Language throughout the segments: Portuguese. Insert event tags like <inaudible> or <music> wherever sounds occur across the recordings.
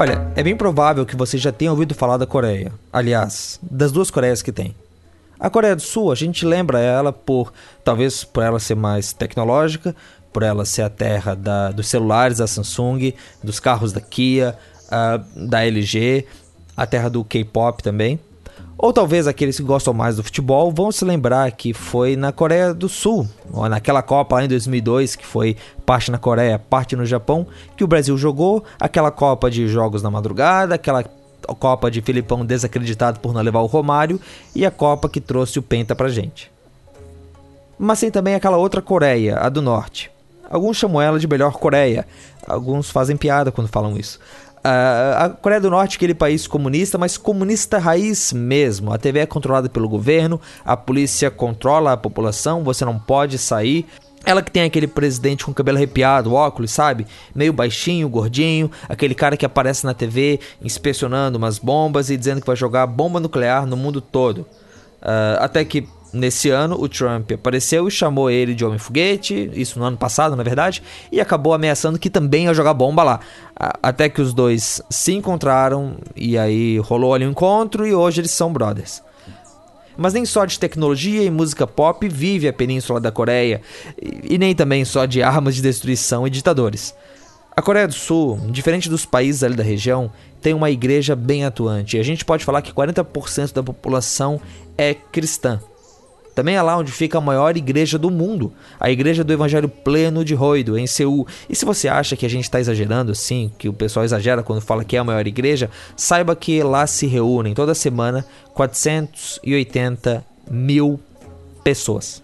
Olha, é bem provável que você já tenha ouvido falar da Coreia. Aliás, das duas Coreias que tem. A Coreia do Sul, a gente lembra ela por, talvez por ela ser mais tecnológica, por ela ser a terra da, dos celulares da Samsung, dos carros da Kia, uh, da LG, a terra do K-pop também. Ou talvez aqueles que gostam mais do futebol vão se lembrar que foi na Coreia do Sul, ou naquela Copa lá em 2002, que foi parte na Coreia, parte no Japão, que o Brasil jogou, aquela Copa de jogos na madrugada, aquela Copa de Filipão desacreditado por não levar o Romário e a Copa que trouxe o Penta pra gente. Mas tem também aquela outra Coreia, a do Norte. Alguns chamam ela de melhor Coreia, alguns fazem piada quando falam isso. Uh, a Coreia do Norte é aquele país comunista, mas comunista raiz mesmo. A TV é controlada pelo governo, a polícia controla a população, você não pode sair. Ela que tem aquele presidente com cabelo arrepiado, óculos, sabe? Meio baixinho, gordinho, aquele cara que aparece na TV inspecionando umas bombas e dizendo que vai jogar bomba nuclear no mundo todo. Uh, até que Nesse ano, o Trump apareceu e chamou ele de homem-foguete, isso no ano passado, na verdade, e acabou ameaçando que também ia jogar bomba lá. Até que os dois se encontraram e aí rolou ali um encontro e hoje eles são brothers. Mas nem só de tecnologia e música pop vive a Península da Coreia, e nem também só de armas de destruição e ditadores. A Coreia do Sul, diferente dos países ali da região, tem uma igreja bem atuante. E a gente pode falar que 40% da população é cristã. Também é lá onde fica a maior igreja do mundo, a Igreja do Evangelho Pleno de Roido, em Seul. E se você acha que a gente está exagerando assim, que o pessoal exagera quando fala que é a maior igreja, saiba que lá se reúnem toda semana 480 mil pessoas.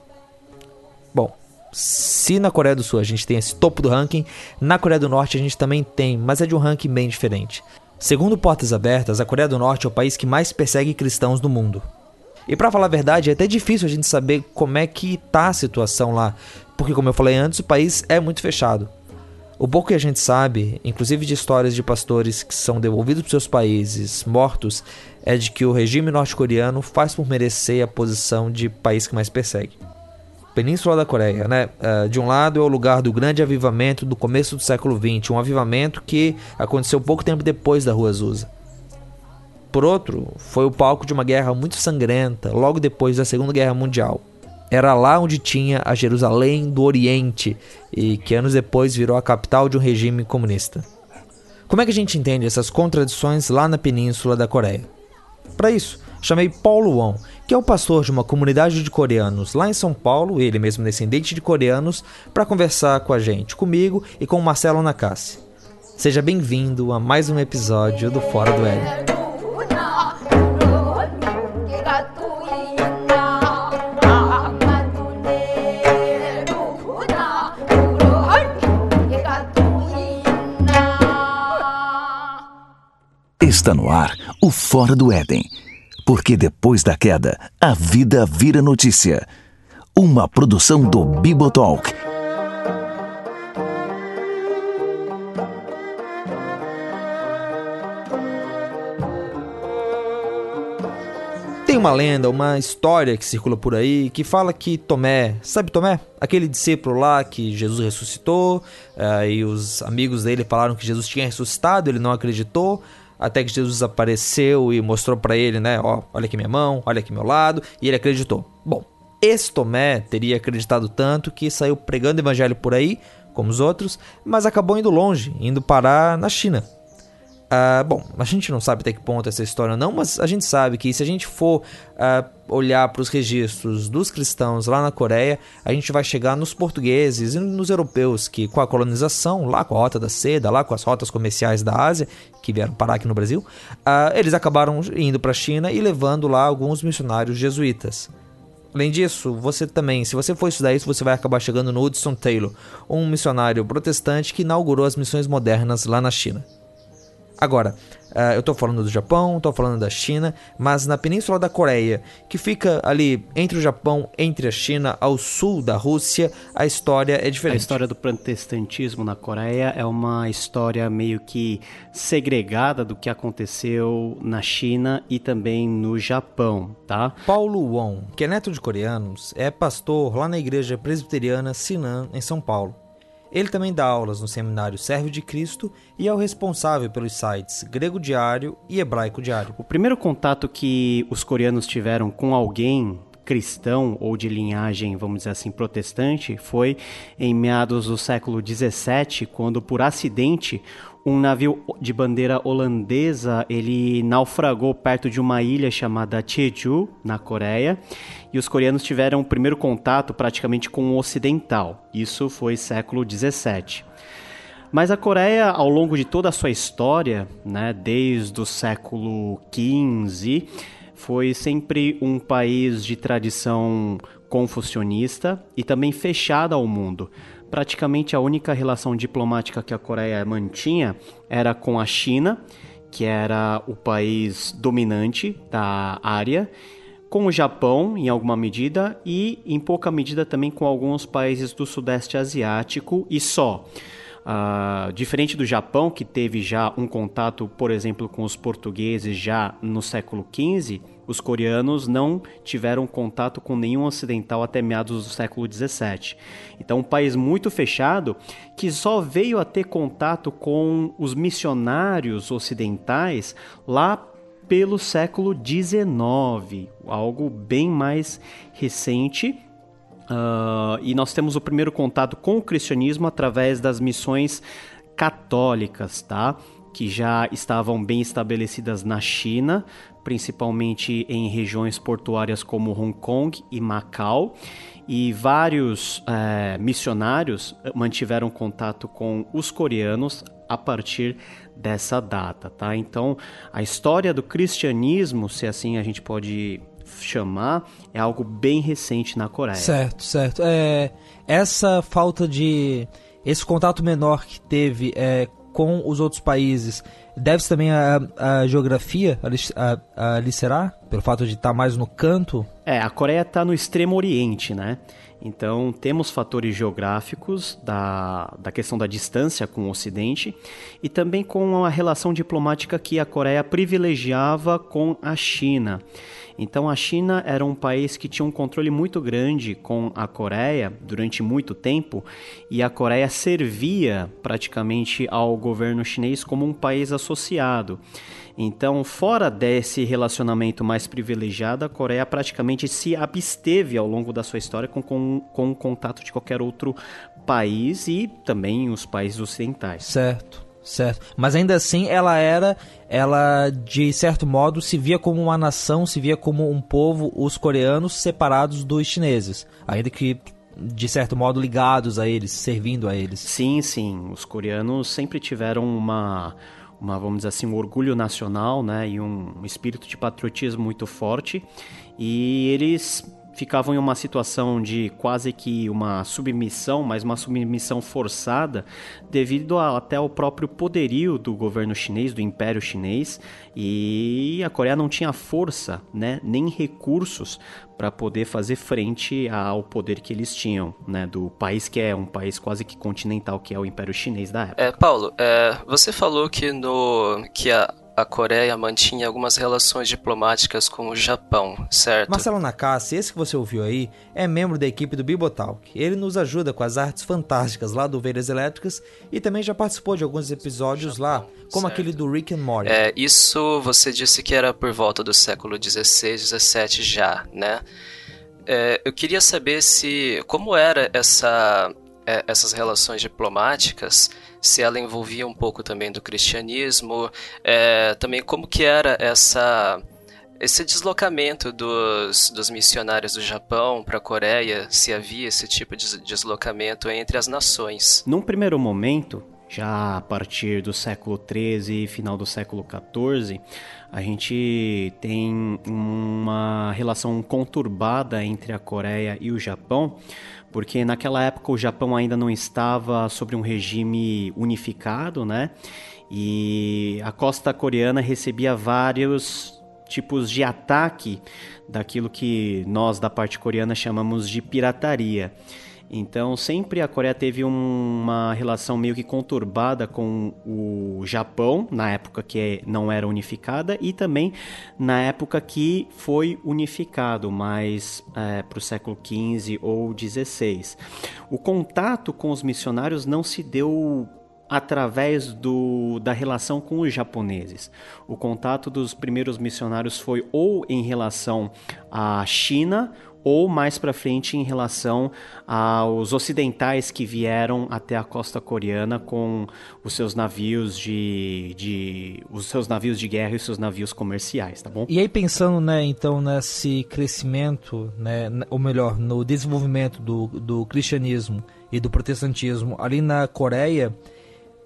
Bom, se na Coreia do Sul a gente tem esse topo do ranking, na Coreia do Norte a gente também tem, mas é de um ranking bem diferente. Segundo Portas Abertas, a Coreia do Norte é o país que mais persegue cristãos do mundo. E para falar a verdade, é até difícil a gente saber como é que tá a situação lá, porque como eu falei antes, o país é muito fechado. O pouco que a gente sabe, inclusive de histórias de pastores que são devolvidos para seus países mortos, é de que o regime norte-coreano faz por merecer a posição de país que mais persegue. Península da Coreia, né? Uh, de um lado é o lugar do grande avivamento do começo do século XX, um avivamento que aconteceu pouco tempo depois da Rua Azusa. Por outro, foi o palco de uma guerra muito sangrenta, logo depois da Segunda Guerra Mundial. Era lá onde tinha a Jerusalém do Oriente e que anos depois virou a capital de um regime comunista. Como é que a gente entende essas contradições lá na península da Coreia? Para isso, chamei Paulo Won, que é o pastor de uma comunidade de coreanos lá em São Paulo, ele mesmo descendente de coreanos, para conversar com a gente, comigo e com o Marcelo Nakassi. Seja bem-vindo a mais um episódio do Fora do Éden. Está no ar o Fora do Éden. Porque depois da queda, a vida vira notícia. Uma produção do Bibotalk. Tem uma lenda, uma história que circula por aí que fala que Tomé, sabe Tomé? Aquele discípulo lá que Jesus ressuscitou, uh, e os amigos dele falaram que Jesus tinha ressuscitado, ele não acreditou até que Jesus apareceu e mostrou para ele, né, ó, olha aqui minha mão, olha aqui meu lado, e ele acreditou. Bom, esse Tomé teria acreditado tanto que saiu pregando evangelho por aí, como os outros, mas acabou indo longe, indo parar na China. Uh, bom, a gente não sabe até que ponto essa história não, mas a gente sabe que se a gente for uh, olhar para os registros dos cristãos lá na Coreia, a gente vai chegar nos portugueses e nos europeus que, com a colonização, lá com a Rota da Seda, lá com as rotas comerciais da Ásia, que vieram parar aqui no Brasil, uh, eles acabaram indo para a China e levando lá alguns missionários jesuítas. Além disso, você também, se você for estudar isso, você vai acabar chegando no Hudson Taylor, um missionário protestante que inaugurou as missões modernas lá na China. Agora, uh, eu estou falando do Japão, estou falando da China, mas na Península da Coreia, que fica ali entre o Japão, entre a China, ao sul da Rússia, a história é diferente. A história do protestantismo na Coreia é uma história meio que segregada do que aconteceu na China e também no Japão, tá? Paulo Won, que é neto de coreanos, é pastor lá na igreja presbiteriana Sinan, em São Paulo. Ele também dá aulas no seminário Servo de Cristo e é o responsável pelos sites Grego Diário e Hebraico Diário. O primeiro contato que os coreanos tiveram com alguém cristão ou de linhagem, vamos dizer assim, protestante, foi em meados do século 17, quando por acidente um navio de bandeira holandesa ele naufragou perto de uma ilha chamada Jeju, na Coreia, e os coreanos tiveram o primeiro contato praticamente com o ocidental. Isso foi século 17. Mas a Coreia, ao longo de toda a sua história, né, desde o século XV, foi sempre um país de tradição confucionista e também fechada ao mundo praticamente a única relação diplomática que a Coreia mantinha era com a China, que era o país dominante da área, com o Japão, em alguma medida, e em pouca medida também com alguns países do Sudeste Asiático e só. Uh, diferente do Japão, que teve já um contato, por exemplo, com os portugueses já no século XV, os coreanos não tiveram contato com nenhum ocidental até meados do século XVII. Então, um país muito fechado que só veio a ter contato com os missionários ocidentais lá pelo século XIX, algo bem mais recente. Uh, e nós temos o primeiro contato com o cristianismo através das missões católicas, tá? Que já estavam bem estabelecidas na China, principalmente em regiões portuárias como Hong Kong e Macau. E vários é, missionários mantiveram contato com os coreanos a partir dessa data, tá? Então, a história do cristianismo, se assim a gente pode chamar, é algo bem recente na Coreia. Certo, certo. É, essa falta de esse contato menor que teve é, com os outros países Deve-se também à, à geografia ali será? Pelo fato de estar tá mais no canto? É, a Coreia está no extremo oriente, né? Então temos fatores geográficos da, da questão da distância com o Ocidente e também com a relação diplomática que a Coreia privilegiava com a China. Então a China era um país que tinha um controle muito grande com a Coreia durante muito tempo e a Coreia servia praticamente ao governo chinês como um país associado. Então, fora desse relacionamento mais privilegiado, a Coreia praticamente se absteve ao longo da sua história com, com, com o contato de qualquer outro país e também os países ocidentais. Certo. Certo. Mas ainda assim ela era, ela de certo modo se via como uma nação, se via como um povo, os coreanos separados dos chineses, ainda que de certo modo ligados a eles, servindo a eles. Sim, sim. Os coreanos sempre tiveram uma, uma vamos dizer assim, um orgulho nacional, né, e um espírito de patriotismo muito forte. E eles ficavam em uma situação de quase que uma submissão, mas uma submissão forçada, devido a, até ao próprio poderio do governo chinês, do Império Chinês, e a Coreia não tinha força, né, nem recursos para poder fazer frente ao poder que eles tinham, né, do país que é um país quase que continental, que é o Império Chinês da época. É, Paulo, é, você falou que no que a a Coreia mantinha algumas relações diplomáticas com o Japão, certo? Marcelo Nakassi, esse que você ouviu aí, é membro da equipe do Bibotalk. Ele nos ajuda com as artes fantásticas lá do Veiras Elétricas e também já participou de alguns episódios Japão, lá, como certo. aquele do Rick and Morty. É, isso você disse que era por volta do século 16, 17 já, né? É, eu queria saber se como era essa é, essas relações diplomáticas, se ela envolvia um pouco também do cristianismo, é, também como que era essa esse deslocamento dos, dos missionários do Japão para a Coreia, se havia esse tipo de deslocamento entre as nações. Num primeiro momento, já a partir do século XIII e final do século XIV, a gente tem uma relação conturbada entre a Coreia e o Japão, porque naquela época o Japão ainda não estava sobre um regime unificado, né? E a costa coreana recebia vários tipos de ataque daquilo que nós da parte coreana chamamos de pirataria. Então, sempre a Coreia teve uma relação meio que conturbada com o Japão, na época que não era unificada, e também na época que foi unificado, mais é, para o século XV ou XVI. O contato com os missionários não se deu através do, da relação com os japoneses. O contato dos primeiros missionários foi ou em relação à China ou mais para frente em relação aos ocidentais que vieram até a costa coreana com os seus navios de, de os seus navios de guerra e os seus navios comerciais, tá bom? E aí pensando, né, então nesse crescimento, né, ou melhor, no desenvolvimento do, do cristianismo e do protestantismo ali na Coreia,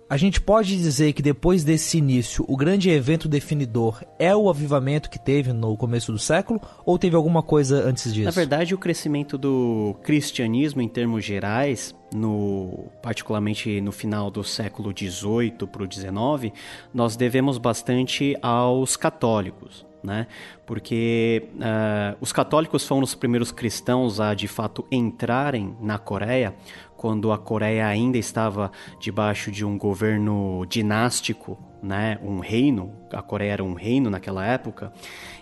a gente pode dizer que depois desse início, o grande evento definidor é o avivamento que teve no começo do século ou teve alguma coisa antes disso? Na verdade, o crescimento do cristianismo em termos gerais, no, particularmente no final do século XVIII para o XIX, nós devemos bastante aos católicos. Né? Porque uh, os católicos foram os primeiros cristãos a de fato entrarem na Coreia quando a Coreia ainda estava debaixo de um governo dinástico, né, um reino, a Coreia era um reino naquela época,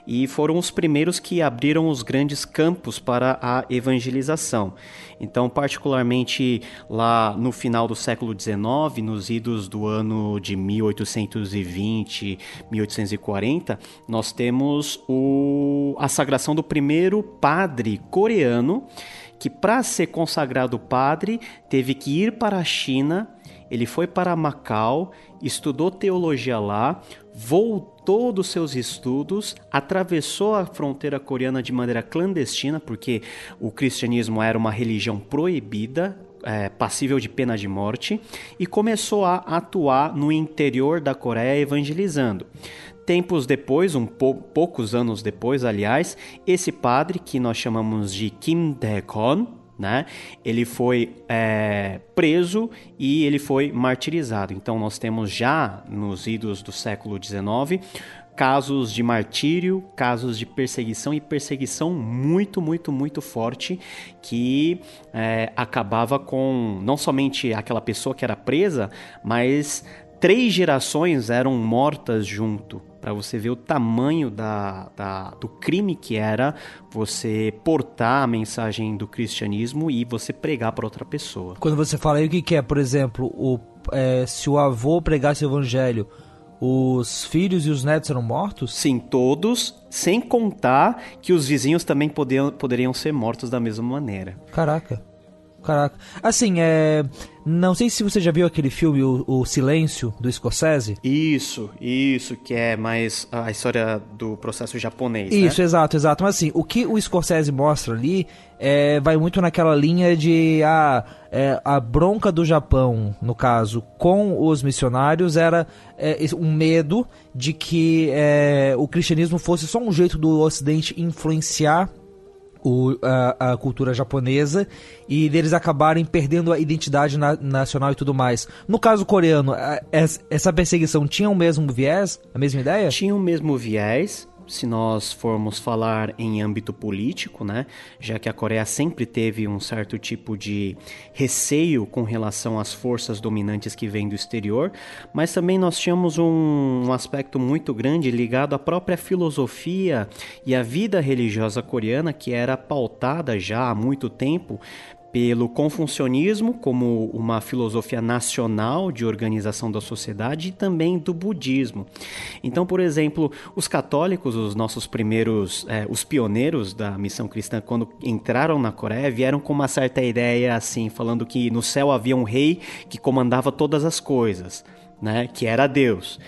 e foram os primeiros que abriram os grandes campos para a evangelização. Então, particularmente lá no final do século XIX, nos idos do ano de 1820, 1840, nós temos o, a sagração do primeiro padre coreano que para ser consagrado padre teve que ir para a China, ele foi para Macau, estudou teologia lá, voltou dos seus estudos, atravessou a fronteira coreana de maneira clandestina, porque o cristianismo era uma religião proibida, é, passível de pena de morte, e começou a atuar no interior da Coreia evangelizando. Tempos depois, um pou, poucos anos depois, aliás, esse padre que nós chamamos de Kim Dae-kon, né? Ele foi é, preso e ele foi martirizado. Então nós temos já nos idos do século XIX casos de martírio, casos de perseguição e perseguição muito, muito, muito forte que é, acabava com não somente aquela pessoa que era presa, mas três gerações eram mortas junto para você ver o tamanho da, da, do crime que era você portar a mensagem do cristianismo e você pregar para outra pessoa. Quando você fala aí o que, que é, por exemplo, o, é, se o avô pregasse o evangelho, os filhos e os netos eram mortos? Sim, todos, sem contar que os vizinhos também podiam, poderiam ser mortos da mesma maneira. Caraca. Caraca. Assim, é. Não sei se você já viu aquele filme, O, o Silêncio, do Scorsese. Isso, isso, que é mais a história do processo japonês. Né? Isso, né? exato, exato. Mas assim, o que o Scorsese mostra ali é, vai muito naquela linha de ah, é, a bronca do Japão, no caso, com os missionários, era é, um medo de que é, o cristianismo fosse só um jeito do Ocidente influenciar o, a, a, cultura japonesa e deles acabarem perdendo a identidade na, nacional e tudo mais. No caso coreano, a, essa perseguição tinha o mesmo viés, a mesma ideia? Tinha o mesmo viés, se nós formos falar em âmbito político, né, já que a Coreia sempre teve um certo tipo de receio com relação às forças dominantes que vêm do exterior, mas também nós tínhamos um, um aspecto muito grande ligado à própria filosofia e à vida religiosa coreana, que era pautada já há muito tempo pelo confucionismo como uma filosofia nacional de organização da sociedade e também do budismo. Então, por exemplo, os católicos, os nossos primeiros, é, os pioneiros da missão cristã, quando entraram na Coreia, vieram com uma certa ideia assim, falando que no céu havia um rei que comandava todas as coisas, né, que era Deus.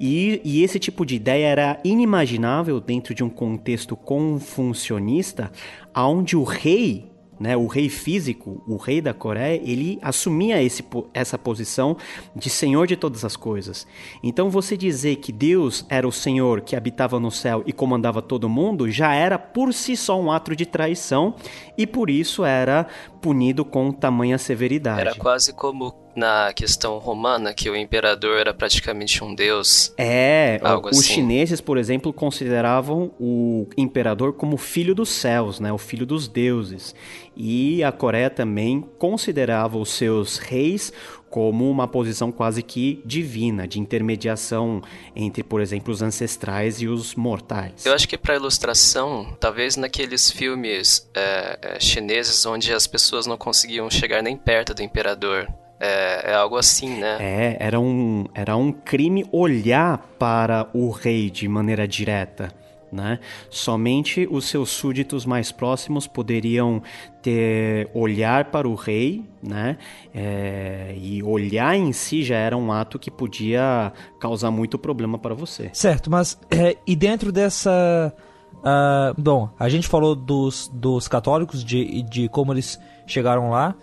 E, e, esse tipo de ideia era inimaginável dentro de um contexto confucionista, onde o rei né, o rei físico, o rei da Coreia, ele assumia esse, essa posição de senhor de todas as coisas. Então você dizer que Deus era o senhor que habitava no céu e comandava todo mundo já era por si só um ato de traição e por isso era punido com tamanha severidade. Era quase como na questão romana, que o imperador era praticamente um deus. É, algo os assim. chineses, por exemplo, consideravam o imperador como filho dos céus, né, o filho dos deuses. E a Coreia também considerava os seus reis como uma posição quase que divina, de intermediação entre, por exemplo, os ancestrais e os mortais. Eu acho que para ilustração, talvez naqueles filmes é, é, chineses onde as pessoas não conseguiam chegar nem perto do imperador, é, é, algo assim, né? É, era um, era um crime olhar para o rei de maneira direta. Né? Somente os seus súditos mais próximos poderiam ter olhar para o rei, né? É, e olhar em si já era um ato que podia causar muito problema para você. Certo, mas é, e dentro dessa, uh, bom, a gente falou dos, dos católicos de, de como eles chegaram lá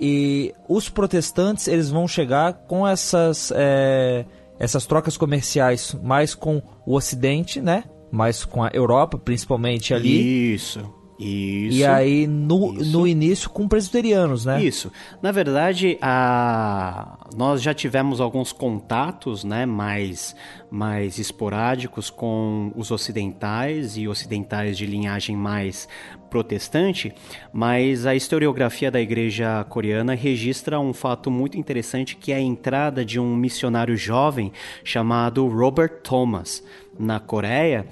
e os protestantes eles vão chegar com essas é, essas trocas comerciais mais com o Ocidente, né? Mais com a Europa, principalmente ali. Isso. Isso. E aí, no, isso. no início, com presbiterianos, né? Isso. Na verdade, a... nós já tivemos alguns contatos né, mais, mais esporádicos com os ocidentais e ocidentais de linhagem mais protestante, mas a historiografia da igreja coreana registra um fato muito interessante que é a entrada de um missionário jovem chamado Robert Thomas na Coreia.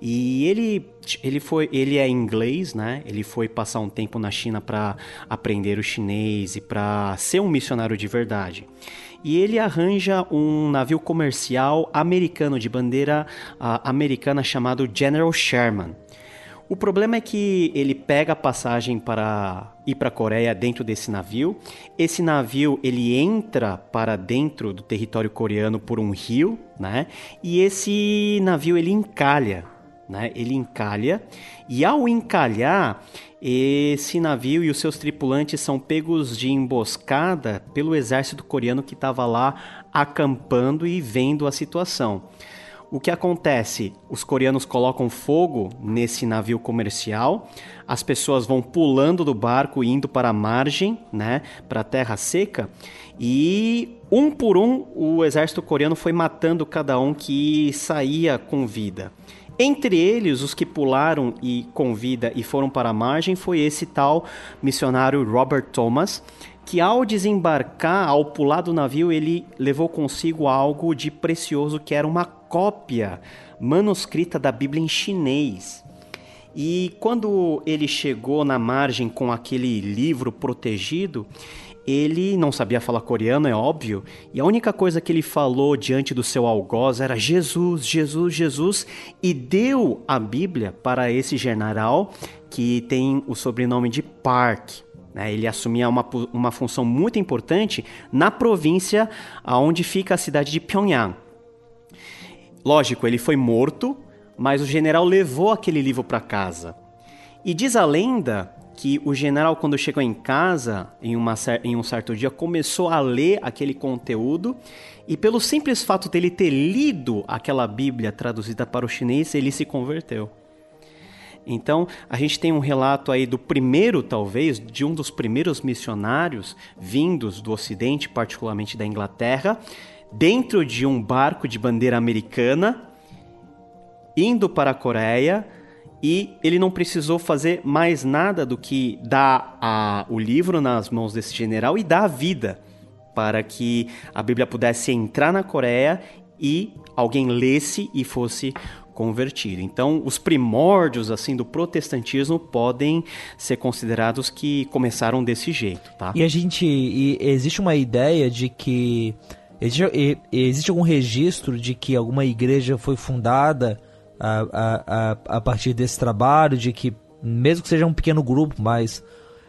E ele ele foi ele é inglês né? Ele foi passar um tempo na China para aprender o chinês e para ser um missionário de verdade. E ele arranja um navio comercial americano de bandeira uh, americana chamado General Sherman o problema é que ele pega a passagem para ir para a Coreia dentro desse navio. Esse navio ele entra para dentro do território coreano por um rio, né? E esse navio ele encalha, né? Ele encalha e ao encalhar esse navio e os seus tripulantes são pegos de emboscada pelo exército coreano que estava lá acampando e vendo a situação. O que acontece? Os coreanos colocam fogo nesse navio comercial, as pessoas vão pulando do barco indo para a margem, né, para a terra seca, e um por um o exército coreano foi matando cada um que saía com vida. Entre eles, os que pularam e com vida e foram para a margem foi esse tal missionário Robert Thomas, que ao desembarcar, ao pular do navio, ele levou consigo algo de precioso que era uma cópia manuscrita da Bíblia em chinês. E quando ele chegou na margem com aquele livro protegido, ele não sabia falar coreano, é óbvio, e a única coisa que ele falou diante do seu algoz era Jesus, Jesus, Jesus, e deu a Bíblia para esse general que tem o sobrenome de Park. Né? Ele assumia uma, uma função muito importante na província onde fica a cidade de Pyongyang. Lógico, ele foi morto, mas o general levou aquele livro para casa. E diz a lenda que o general, quando chegou em casa, em, uma, em um certo dia, começou a ler aquele conteúdo e, pelo simples fato dele ter lido aquela Bíblia traduzida para o chinês, ele se converteu. Então, a gente tem um relato aí do primeiro, talvez, de um dos primeiros missionários vindos do Ocidente, particularmente da Inglaterra, dentro de um barco de bandeira americana, indo para a Coreia, e ele não precisou fazer mais nada do que dar a, o livro nas mãos desse general e dar a vida para que a Bíblia pudesse entrar na Coreia e alguém lesse e fosse convertido. Então, os primórdios assim do protestantismo podem ser considerados que começaram desse jeito, tá? E a gente e existe uma ideia de que existe, existe algum registro de que alguma igreja foi fundada a, a, a, a partir desse trabalho, de que mesmo que seja um pequeno grupo, mas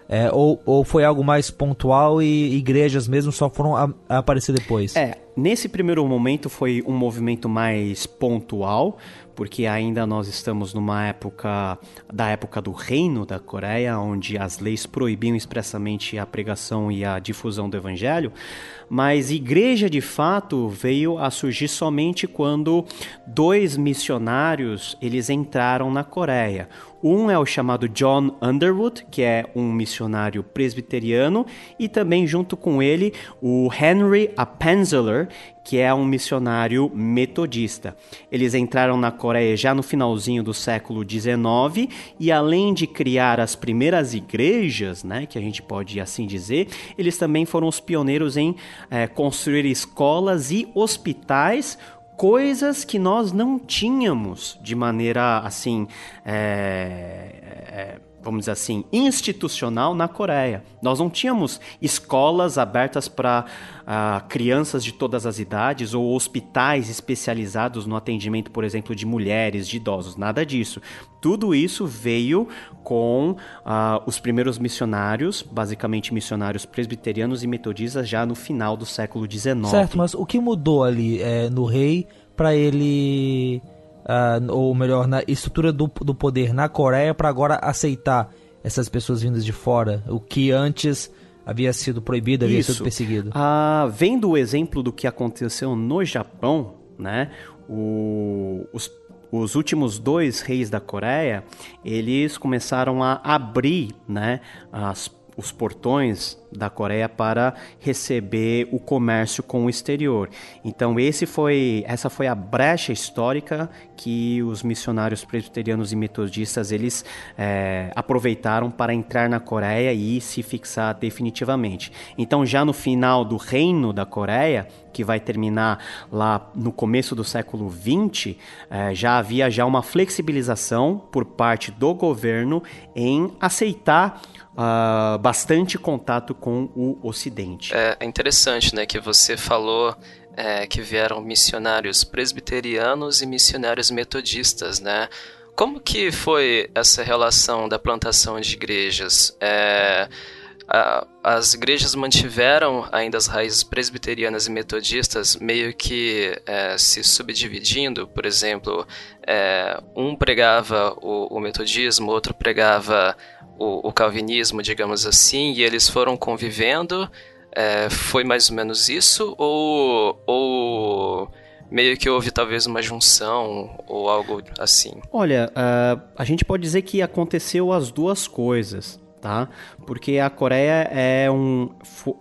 é, ou, ou foi algo mais pontual e igrejas mesmo só foram a, a aparecer depois? É, nesse primeiro momento foi um movimento mais pontual, porque ainda nós estamos numa época da época do reino da Coreia, onde as leis proibiam expressamente a pregação e a difusão do evangelho, mas igreja de fato veio a surgir somente quando dois missionários eles entraram na Coreia. Um é o chamado John Underwood, que é um missionário presbiteriano, e também junto com ele o Henry Appenzeller, que é um missionário metodista. Eles entraram na Coreia já no finalzinho do século XIX e além de criar as primeiras igrejas, né, que a gente pode assim dizer, eles também foram os pioneiros em é, construir escolas e hospitais coisas que nós não tínhamos de maneira assim é, é, vamos dizer assim, institucional na Coreia. Nós não tínhamos escolas abertas para uh, crianças de todas as idades ou hospitais especializados no atendimento, por exemplo, de mulheres, de idosos, nada disso. Tudo isso veio com uh, os primeiros missionários, basicamente missionários presbiterianos e metodistas, já no final do século XIX. Certo, mas o que mudou ali é, no rei para ele uh, ou melhor, na estrutura do, do poder na Coreia para agora aceitar essas pessoas vindas de fora, o que antes havia sido proibido, havia Isso. sido perseguido. Ah, vendo o exemplo do que aconteceu no Japão, né, o, os, os últimos dois reis da Coreia, eles começaram a abrir né, as os portões da Coreia para receber o comércio com o exterior. Então esse foi, essa foi a brecha histórica que os missionários presbiterianos e metodistas eles é, aproveitaram para entrar na Coreia e se fixar definitivamente. Então já no final do reino da Coreia, que vai terminar lá no começo do século XX, é, já havia já uma flexibilização por parte do governo em aceitar uh, bastante contato com o Ocidente. É, é interessante, né, que você falou é, que vieram missionários presbiterianos e missionários metodistas, né? Como que foi essa relação da plantação de igrejas? É, a, as igrejas mantiveram ainda as raízes presbiterianas e metodistas meio que é, se subdividindo. Por exemplo, é, um pregava o, o metodismo, outro pregava o, o calvinismo, digamos assim, e eles foram convivendo. É, foi mais ou menos isso? Ou, ou meio que houve talvez uma junção ou algo assim? Olha, uh, a gente pode dizer que aconteceu as duas coisas tá? Porque a Coreia é um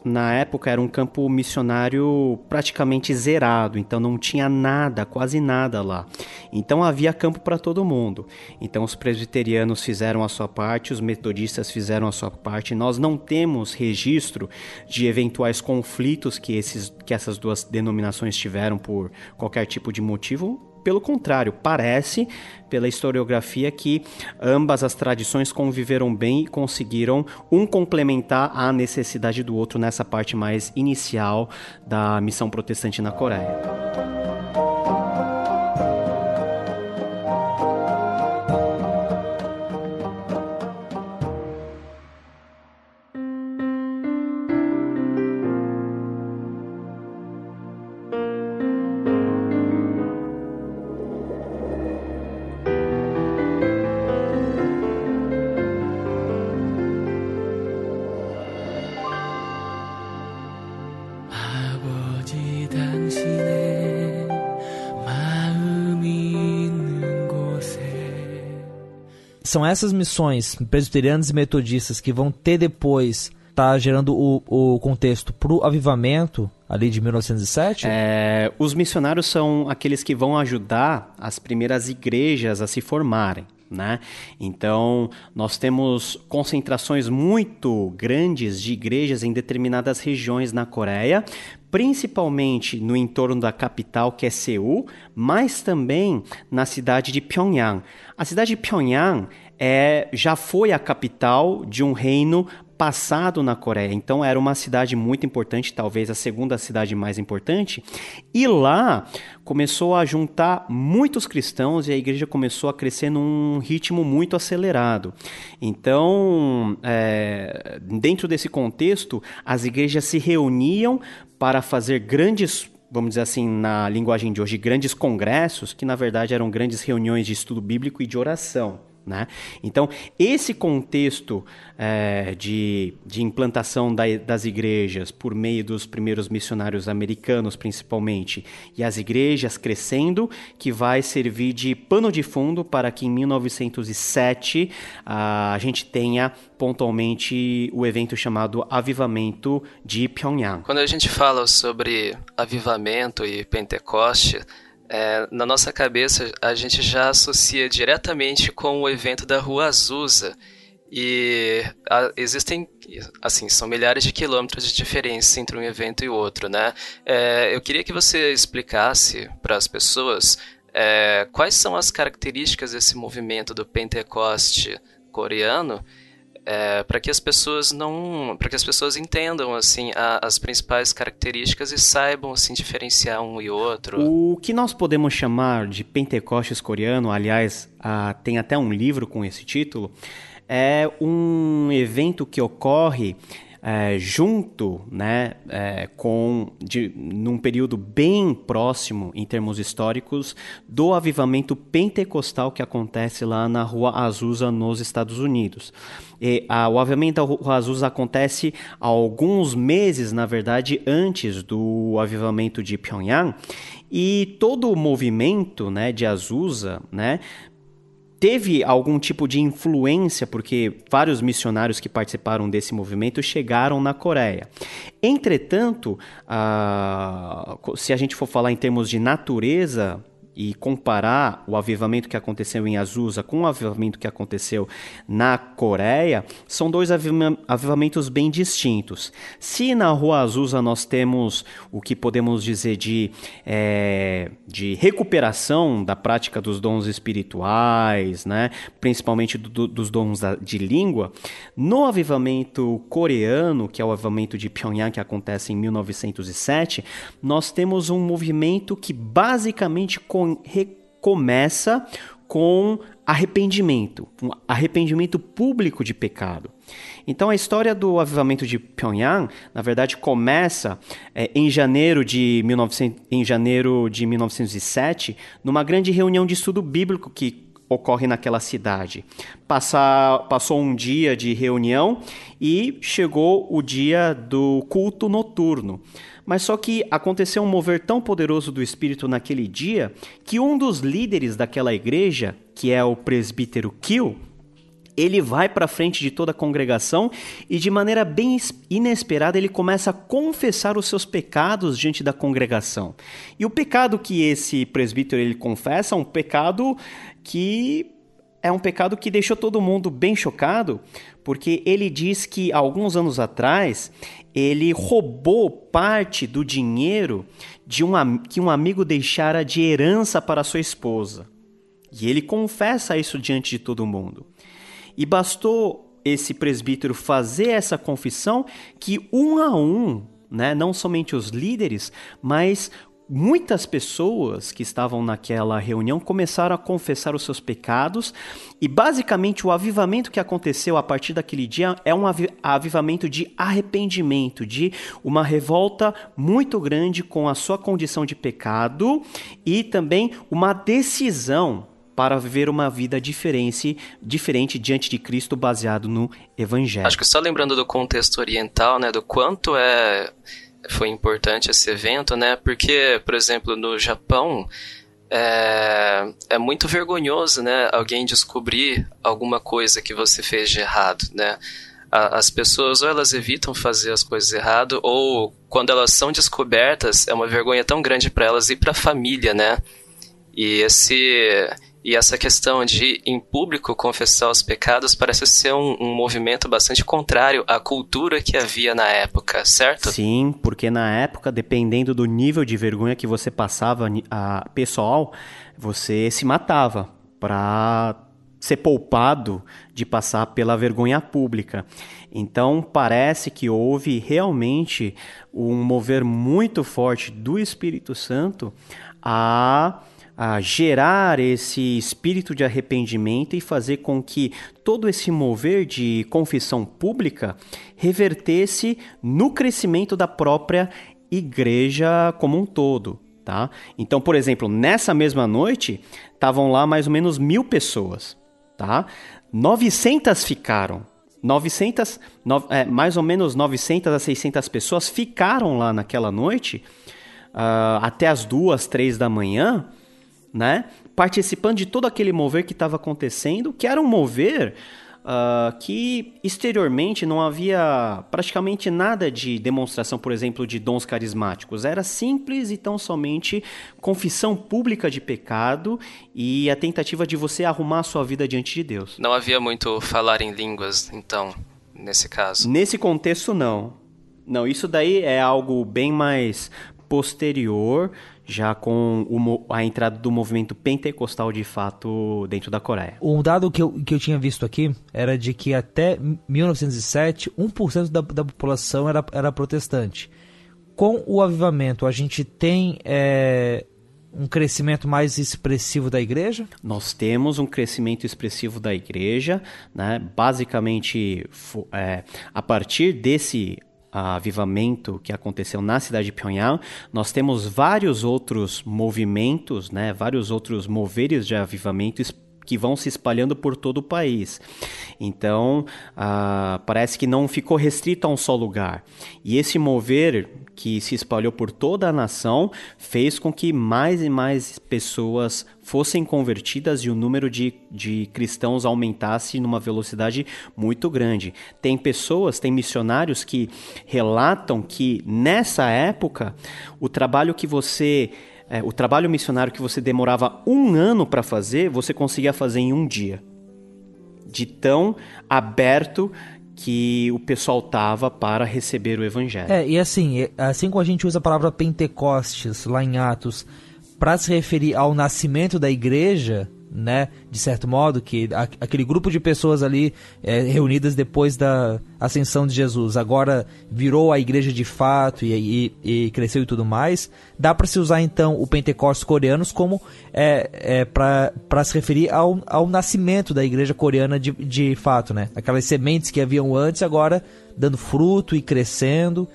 na época era um campo missionário praticamente zerado, então não tinha nada, quase nada lá. Então havia campo para todo mundo. Então os presbiterianos fizeram a sua parte, os metodistas fizeram a sua parte. Nós não temos registro de eventuais conflitos que esses que essas duas denominações tiveram por qualquer tipo de motivo pelo contrário, parece, pela historiografia, que ambas as tradições conviveram bem e conseguiram um complementar a necessidade do outro nessa parte mais inicial da missão protestante na Coreia. São essas missões presbiterianas e metodistas que vão ter depois tá gerando o, o contexto para o avivamento ali de 1907? É, os missionários são aqueles que vão ajudar as primeiras igrejas a se formarem. Né? Então, nós temos concentrações muito grandes de igrejas em determinadas regiões na Coreia, principalmente no entorno da capital, que é Seul, mas também na cidade de Pyongyang. A cidade de Pyongyang é, já foi a capital de um reino passado na Coreia. Então era uma cidade muito importante, talvez a segunda cidade mais importante. E lá começou a juntar muitos cristãos e a igreja começou a crescer num ritmo muito acelerado. Então, é, dentro desse contexto, as igrejas se reuniam para fazer grandes vamos dizer assim, na linguagem de hoje, grandes congressos, que na verdade eram grandes reuniões de estudo bíblico e de oração. Né? Então, esse contexto é, de, de implantação da, das igrejas por meio dos primeiros missionários americanos, principalmente, e as igrejas crescendo, que vai servir de pano de fundo para que em 1907 a gente tenha pontualmente o evento chamado Avivamento de Pyongyang. Quando a gente fala sobre avivamento e Pentecoste, é, na nossa cabeça a gente já associa diretamente com o evento da Rua Azusa. E a, existem, assim, são milhares de quilômetros de diferença entre um evento e outro, né? É, eu queria que você explicasse para as pessoas é, quais são as características desse movimento do Pentecoste coreano é, para que as pessoas não, para que as pessoas entendam assim a, as principais características e saibam assim diferenciar um e outro. O que nós podemos chamar de Pentecostes coreano, aliás, a, tem até um livro com esse título, é um evento que ocorre é, junto, né, é, com de, num período bem próximo em termos históricos do avivamento pentecostal que acontece lá na Rua Azusa nos Estados Unidos. E, a, o avivamento da Rua Azusa acontece alguns meses, na verdade, antes do avivamento de Pyongyang. E todo o movimento né, de Azusa né, teve algum tipo de influência, porque vários missionários que participaram desse movimento chegaram na Coreia. Entretanto, uh, se a gente for falar em termos de natureza e comparar o avivamento que aconteceu em Azusa com o avivamento que aconteceu na Coreia, são dois avivamentos bem distintos. Se na Rua Azusa nós temos o que podemos dizer de, é, de recuperação da prática dos dons espirituais, né, principalmente do, dos dons da, de língua, no avivamento coreano, que é o avivamento de Pyongyang que acontece em 1907, nós temos um movimento que basicamente recomeça com arrependimento, um arrependimento público de pecado. Então a história do avivamento de Pyongyang, na verdade, começa é, em, janeiro de 1900, em janeiro de 1907, numa grande reunião de estudo bíblico que ocorre naquela cidade. Passa, passou um dia de reunião e chegou o dia do culto noturno. Mas só que aconteceu um mover tão poderoso do Espírito naquele dia que um dos líderes daquela igreja, que é o presbítero Kill, ele vai para frente de toda a congregação e de maneira bem inesperada ele começa a confessar os seus pecados diante da congregação. E o pecado que esse presbítero ele confessa é um pecado que é um pecado que deixou todo mundo bem chocado, porque ele diz que alguns anos atrás ele roubou parte do dinheiro de um, que um amigo deixara de herança para sua esposa. E ele confessa isso diante de todo mundo. E bastou esse presbítero fazer essa confissão que um a um, né, não somente os líderes, mas Muitas pessoas que estavam naquela reunião começaram a confessar os seus pecados, e basicamente o avivamento que aconteceu a partir daquele dia é um avivamento de arrependimento, de uma revolta muito grande com a sua condição de pecado e também uma decisão para viver uma vida diferente, diferente diante de Cristo baseado no Evangelho. Acho que só lembrando do contexto oriental, né, do quanto é foi importante esse evento, né? Porque, por exemplo, no Japão é, é muito vergonhoso, né? Alguém descobrir alguma coisa que você fez de errado, né? As pessoas ou elas evitam fazer as coisas errado ou quando elas são descobertas é uma vergonha tão grande para elas e para a família, né? E esse e essa questão de, em público, confessar os pecados parece ser um, um, movimento bastante contrário à cultura que havia na época, certo? Sim, porque na época, dependendo do nível de vergonha que você passava a pessoal, você se matava para ser poupado de passar pela vergonha pública. Então, parece que houve realmente um mover muito forte do Espírito Santo a a gerar esse espírito de arrependimento e fazer com que todo esse mover de confissão pública revertesse no crescimento da própria igreja como um todo. Tá? Então, por exemplo, nessa mesma noite, estavam lá mais ou menos mil pessoas. Tá? 900 ficaram. 900, no, é, mais ou menos 900 a 600 pessoas ficaram lá naquela noite, uh, até as duas, três da manhã, né? Participando de todo aquele mover que estava acontecendo, que era um mover uh, que exteriormente não havia praticamente nada de demonstração, por exemplo, de dons carismáticos. Era simples e tão somente confissão pública de pecado e a tentativa de você arrumar a sua vida diante de Deus. Não havia muito falar em línguas, então, nesse caso. Nesse contexto, não. Não, isso daí é algo bem mais posterior já com o, a entrada do movimento pentecostal de fato dentro da Coreia. Um dado que eu, que eu tinha visto aqui era de que até 1907, 1% da, da população era, era protestante. Com o avivamento, a gente tem é, um crescimento mais expressivo da igreja? Nós temos um crescimento expressivo da igreja, né? basicamente é, a partir desse avivamento que aconteceu na cidade de Pyongyang, nós temos vários outros movimentos, né, vários outros moveres de avivamento que vão se espalhando por todo o país. Então, uh, parece que não ficou restrito a um só lugar. E esse mover que se espalhou por toda a nação fez com que mais e mais pessoas fossem convertidas e o número de, de cristãos aumentasse numa velocidade muito grande. Tem pessoas, tem missionários que relatam que nessa época o trabalho que você é, o trabalho missionário que você demorava um ano para fazer, você conseguia fazer em um dia. De tão aberto que o pessoal tava para receber o evangelho. É, e assim, assim como a gente usa a palavra Pentecostes lá em Atos para se referir ao nascimento da igreja, né, de certo modo, que a, aquele grupo de pessoas ali é, reunidas depois da ascensão de Jesus agora virou a igreja de fato e, e, e cresceu e tudo mais, dá para se usar então o Pentecostes coreanos como é, é para se referir ao, ao nascimento da igreja coreana de, de fato, né? Aquelas sementes que haviam antes agora dando fruto e crescendo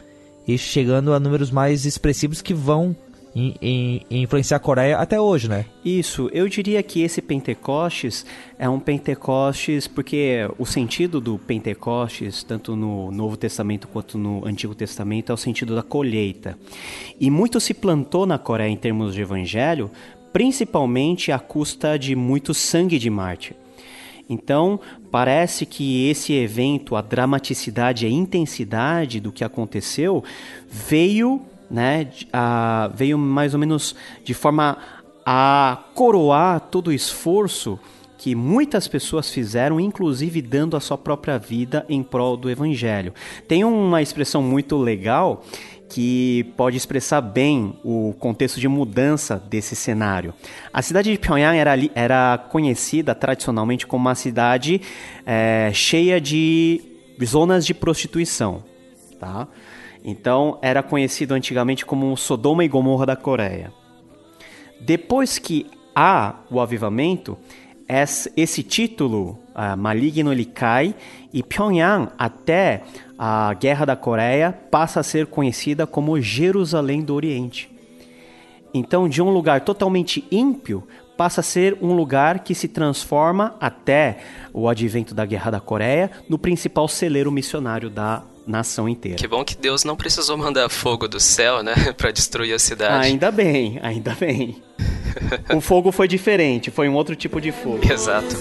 e chegando a números mais expressivos que vão em, em, em, influenciar a Coreia até hoje, né? Isso, eu diria que esse Pentecostes é um Pentecostes porque o sentido do Pentecostes, tanto no Novo Testamento quanto no Antigo Testamento, é o sentido da colheita. E muito se plantou na Coreia em termos de evangelho, principalmente à custa de muito sangue de mártir. Então, parece que esse evento, a dramaticidade, a intensidade do que aconteceu, veio né, a, veio mais ou menos de forma a coroar todo o esforço que muitas pessoas fizeram, inclusive dando a sua própria vida em prol do evangelho. Tem uma expressão muito legal que pode expressar bem o contexto de mudança desse cenário. A cidade de Pyongyang era, era conhecida tradicionalmente como uma cidade é, cheia de zonas de prostituição. Tá? Então era conhecido antigamente como Sodoma e Gomorra da Coreia. Depois que há o avivamento, esse título uh, maligno ele cai e Pyongyang até a Guerra da Coreia passa a ser conhecida como Jerusalém do Oriente. Então, de um lugar totalmente ímpio, passa a ser um lugar que se transforma até o advento da Guerra da Coreia no principal celeiro missionário da nação inteira. Que bom que Deus não precisou mandar fogo do céu, né, <laughs> para destruir a cidade. Ainda bem, ainda bem. <laughs> o fogo foi diferente, foi um outro tipo de fogo. Exato.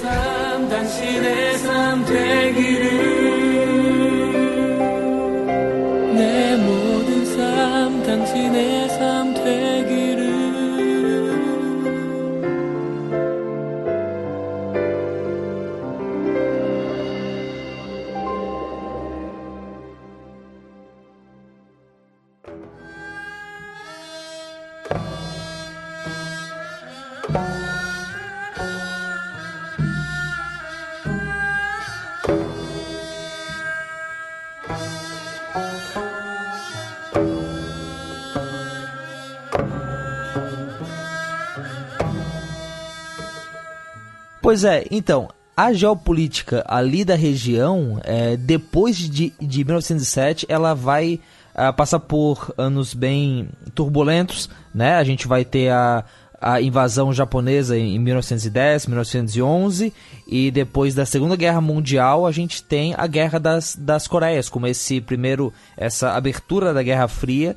Pois é, então, a geopolítica ali da região, é, depois de, de 1907, ela vai uh, passa por anos bem turbulentos, né? A gente vai ter a, a invasão japonesa em 1910, 1911 e depois da Segunda Guerra Mundial a gente tem a Guerra das, das Coreias, como esse primeiro essa abertura da Guerra Fria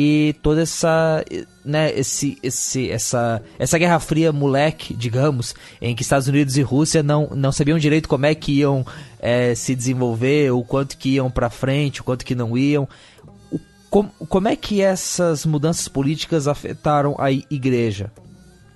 e toda essa né esse, esse essa essa Guerra Fria moleque digamos em que Estados Unidos e Rússia não não sabiam direito como é que iam é, se desenvolver o quanto que iam para frente o quanto que não iam como, como é que essas mudanças políticas afetaram a igreja?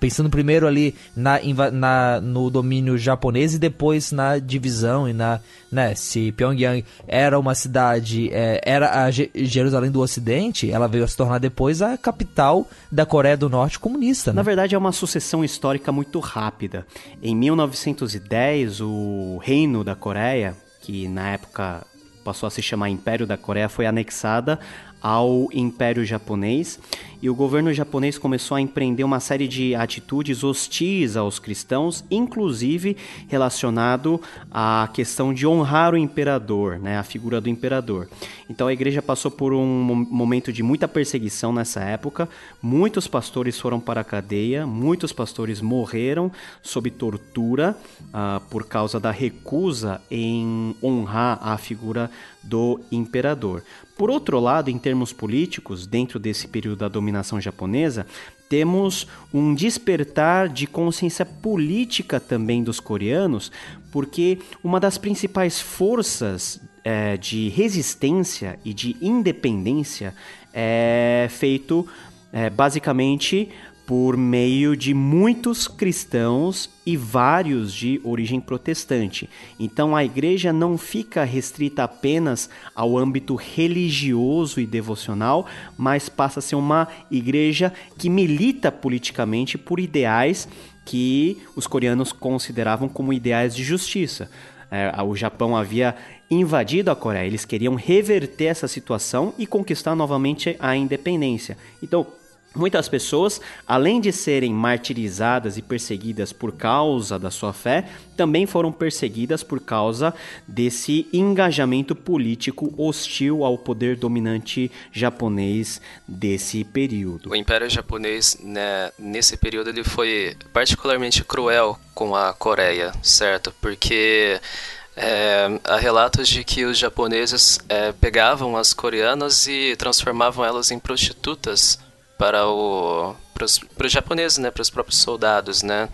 Pensando primeiro ali na, na, no domínio japonês e depois na divisão e na. Né, se Pyongyang era uma cidade, é, era a Jerusalém do Ocidente, ela veio a se tornar depois a capital da Coreia do Norte comunista. Né? Na verdade, é uma sucessão histórica muito rápida. Em 1910, o Reino da Coreia, que na época passou a se chamar Império da Coreia, foi anexada ao Império Japonês e o governo japonês começou a empreender uma série de atitudes hostis aos cristãos, inclusive relacionado à questão de honrar o imperador, né, a figura do imperador. Então a igreja passou por um momento de muita perseguição nessa época, muitos pastores foram para a cadeia, muitos pastores morreram sob tortura uh, por causa da recusa em honrar a figura do imperador. Por outro lado, em termos políticos, dentro desse período da dominação japonesa, temos um despertar de consciência política também dos coreanos, porque uma das principais forças é, de resistência e de independência é feito é, basicamente por meio de muitos cristãos e vários de origem protestante. Então a igreja não fica restrita apenas ao âmbito religioso e devocional, mas passa a ser uma igreja que milita politicamente por ideais que os coreanos consideravam como ideais de justiça. É, o Japão havia invadido a Coreia, eles queriam reverter essa situação e conquistar novamente a independência. Então, Muitas pessoas, além de serem martirizadas e perseguidas por causa da sua fé, também foram perseguidas por causa desse engajamento político hostil ao poder dominante japonês desse período. O Império Japonês, né, nesse período, ele foi particularmente cruel com a Coreia, certo? Porque é, há relatos de que os japoneses é, pegavam as coreanas e transformavam elas em prostitutas para o para os japoneses, né, para os próprios soldados, né,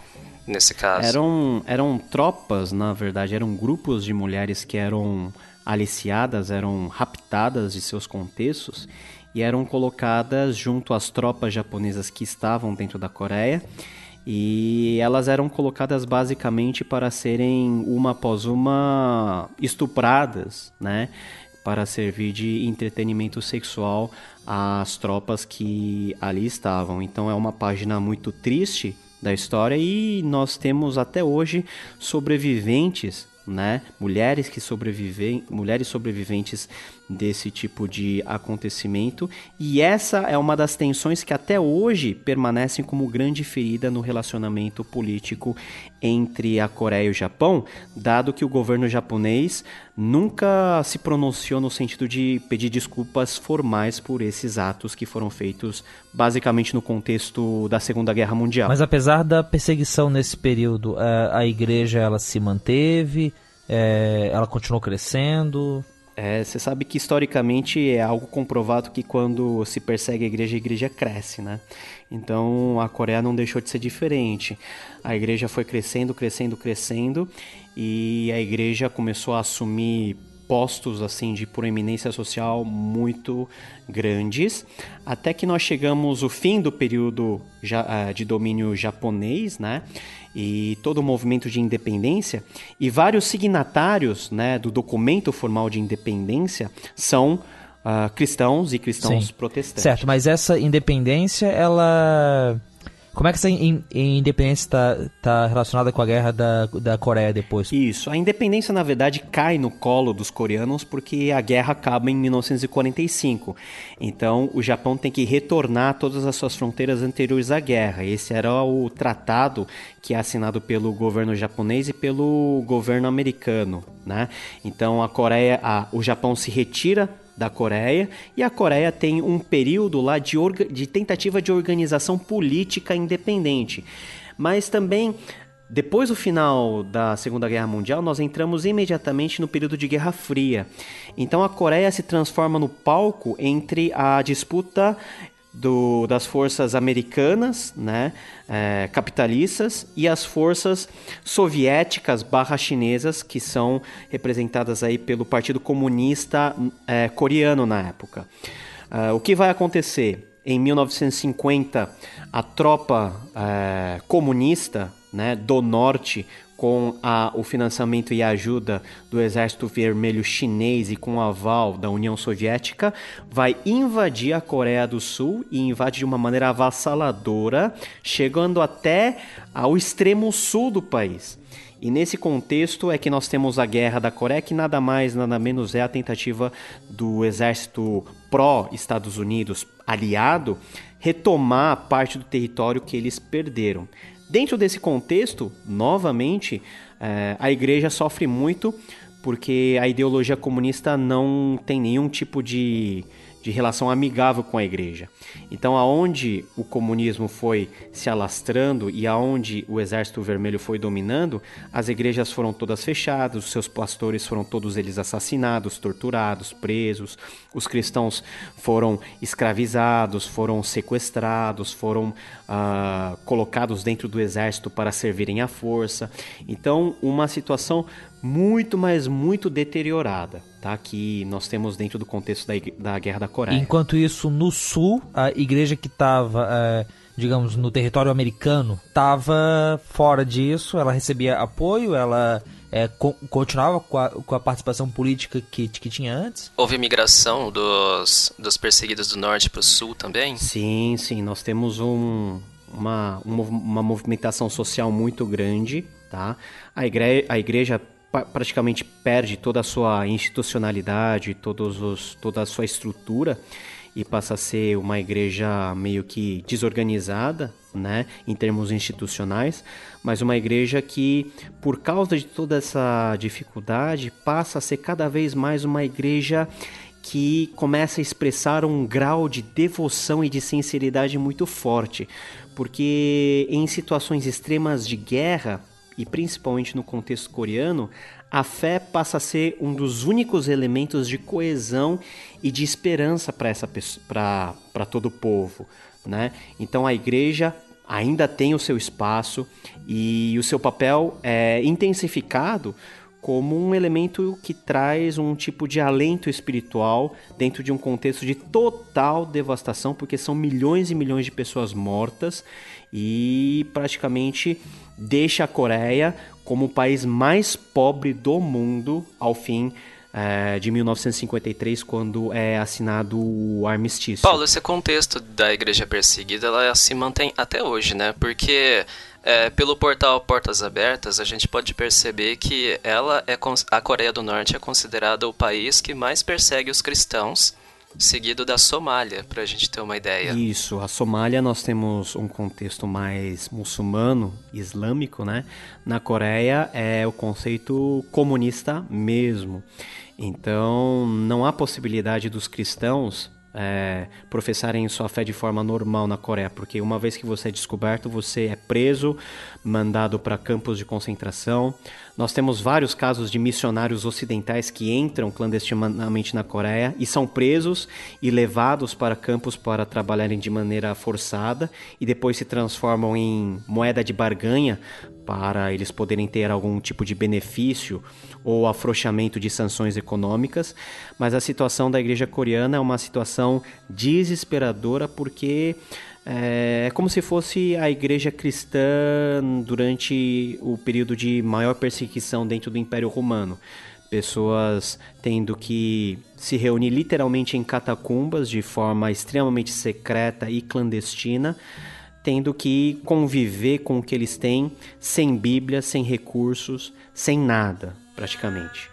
nesse caso. Eram eram tropas, na verdade, eram grupos de mulheres que eram aliciadas, eram raptadas de seus contextos e eram colocadas junto às tropas japonesas que estavam dentro da Coreia. E elas eram colocadas basicamente para serem uma após uma estupradas, né? Para servir de entretenimento sexual as tropas que ali estavam. Então é uma página muito triste da história e nós temos até hoje sobreviventes né? Mulheres que sobrevivem, mulheres sobreviventes desse tipo de acontecimento, e essa é uma das tensões que até hoje permanecem como grande ferida no relacionamento político entre a Coreia e o Japão, dado que o governo japonês nunca se pronunciou no sentido de pedir desculpas formais por esses atos que foram feitos basicamente no contexto da Segunda Guerra Mundial. Mas apesar da perseguição nesse período, a, a igreja ela se manteve, é, ela continuou crescendo. É, você sabe que historicamente é algo comprovado que quando se persegue a igreja, a igreja cresce, né? Então a Coreia não deixou de ser diferente. A igreja foi crescendo, crescendo, crescendo e a igreja começou a assumir postos assim de proeminência social muito grandes, até que nós chegamos o fim do período ah, de domínio japonês, né? E todo o movimento de independência e vários signatários, né, do documento formal de independência são uh, cristãos e cristãos Sim. protestantes. Certo, mas essa independência ela como é que essa in, independência está tá relacionada com a guerra da, da Coreia depois? Isso, a independência na verdade cai no colo dos coreanos porque a guerra acaba em 1945. Então o Japão tem que retornar todas as suas fronteiras anteriores à guerra. Esse era o tratado que é assinado pelo governo japonês e pelo governo americano, né? Então a Coreia, a, o Japão se retira da Coreia e a Coreia tem um período lá de, de tentativa de organização política independente. Mas também depois do final da Segunda Guerra Mundial, nós entramos imediatamente no período de Guerra Fria. Então a Coreia se transforma no palco entre a disputa do, das forças americanas, né, é, capitalistas, e as forças soviéticas barra chinesas, que são representadas aí pelo Partido Comunista é, Coreano na época. Uh, o que vai acontecer? Em 1950, a tropa é, comunista né, do norte com a, o financiamento e ajuda do Exército Vermelho Chinês e com o aval da União Soviética, vai invadir a Coreia do Sul e invade de uma maneira avassaladora, chegando até ao extremo sul do país. E nesse contexto é que nós temos a Guerra da Coreia, que nada mais, nada menos é a tentativa do exército pró-Estados Unidos aliado retomar parte do território que eles perderam. Dentro desse contexto, novamente, é, a igreja sofre muito porque a ideologia comunista não tem nenhum tipo de de relação amigável com a igreja. Então, aonde o comunismo foi se alastrando e aonde o exército vermelho foi dominando, as igrejas foram todas fechadas, os seus pastores foram todos eles assassinados, torturados, presos, os cristãos foram escravizados, foram sequestrados, foram ah, colocados dentro do exército para servirem à força. Então, uma situação muito, mas muito deteriorada, tá? Que nós temos dentro do contexto da, da Guerra da Coreia. Enquanto isso, no sul, a igreja que estava, é, digamos, no território americano, estava fora disso, ela recebia apoio, ela é, co continuava com a, com a, participação política que, que tinha antes? Houve migração dos, dos perseguidos do norte para o sul também? Sim, sim. Nós temos um, uma, uma, uma movimentação social muito grande, tá? A, igre a igreja praticamente perde toda a sua institucionalidade, todos os, toda a sua estrutura e passa a ser uma igreja meio que desorganizada, né, em termos institucionais, mas uma igreja que, por causa de toda essa dificuldade, passa a ser cada vez mais uma igreja que começa a expressar um grau de devoção e de sinceridade muito forte, porque em situações extremas de guerra, e principalmente no contexto coreano, a fé passa a ser um dos únicos elementos de coesão e de esperança para todo o povo, né? Então a igreja ainda tem o seu espaço e o seu papel é intensificado como um elemento que traz um tipo de alento espiritual dentro de um contexto de total devastação, porque são milhões e milhões de pessoas mortas e praticamente deixa a Coreia como o país mais pobre do mundo ao fim é, de 1953, quando é assinado o armistício. Paulo, esse contexto da igreja perseguida, ela se mantém até hoje, né? Porque é, pelo portal Portas Abertas, a gente pode perceber que ela é a Coreia do Norte é considerada o país que mais persegue os cristãos seguido da Somália, para a gente ter uma ideia. Isso, a Somália nós temos um contexto mais muçulmano, islâmico, né? Na Coreia é o conceito comunista mesmo. Então não há possibilidade dos cristãos é, professarem sua fé de forma normal na Coreia, porque uma vez que você é descoberto, você é preso, mandado para campos de concentração. Nós temos vários casos de missionários ocidentais que entram clandestinamente na Coreia e são presos e levados para campos para trabalharem de maneira forçada e depois se transformam em moeda de barganha para eles poderem ter algum tipo de benefício ou afrouxamento de sanções econômicas, mas a situação da igreja coreana é uma situação desesperadora porque é, é como se fosse a igreja cristã durante o período de maior perseguição dentro do Império Romano. Pessoas tendo que se reunir literalmente em catacumbas de forma extremamente secreta e clandestina tendo que conviver com o que eles têm sem Bíblia, sem recursos, sem nada, praticamente.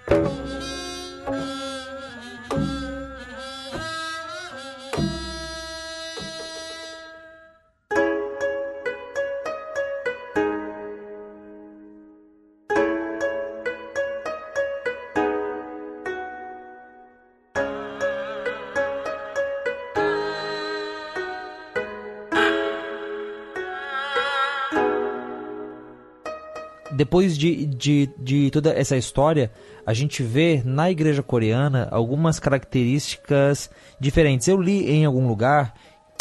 Depois de, de, de toda essa história, a gente vê na igreja coreana algumas características diferentes. Eu li em algum lugar,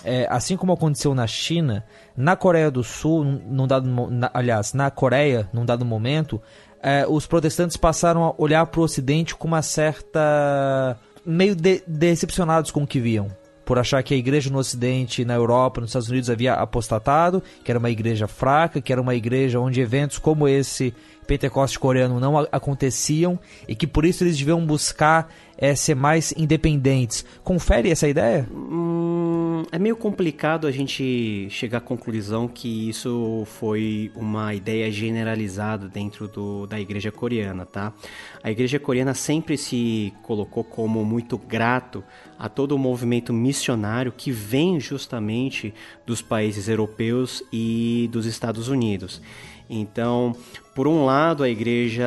é, assim como aconteceu na China, na Coreia do Sul, num dado, na, aliás, na Coreia, num dado momento, é, os protestantes passaram a olhar para o Ocidente com uma certa. meio de, decepcionados com o que viam por achar que a igreja no Ocidente, na Europa, nos Estados Unidos havia apostatado, que era uma igreja fraca, que era uma igreja onde eventos como esse Pentecoste coreano não aconteciam e que por isso eles deviam buscar é, ser mais independentes. Confere essa ideia? Hum, é meio complicado a gente chegar à conclusão que isso foi uma ideia generalizada dentro do, da igreja coreana, tá? A igreja coreana sempre se colocou como muito grato a todo o movimento missionário que vem justamente dos países europeus e dos Estados Unidos. Então, por um lado, a igreja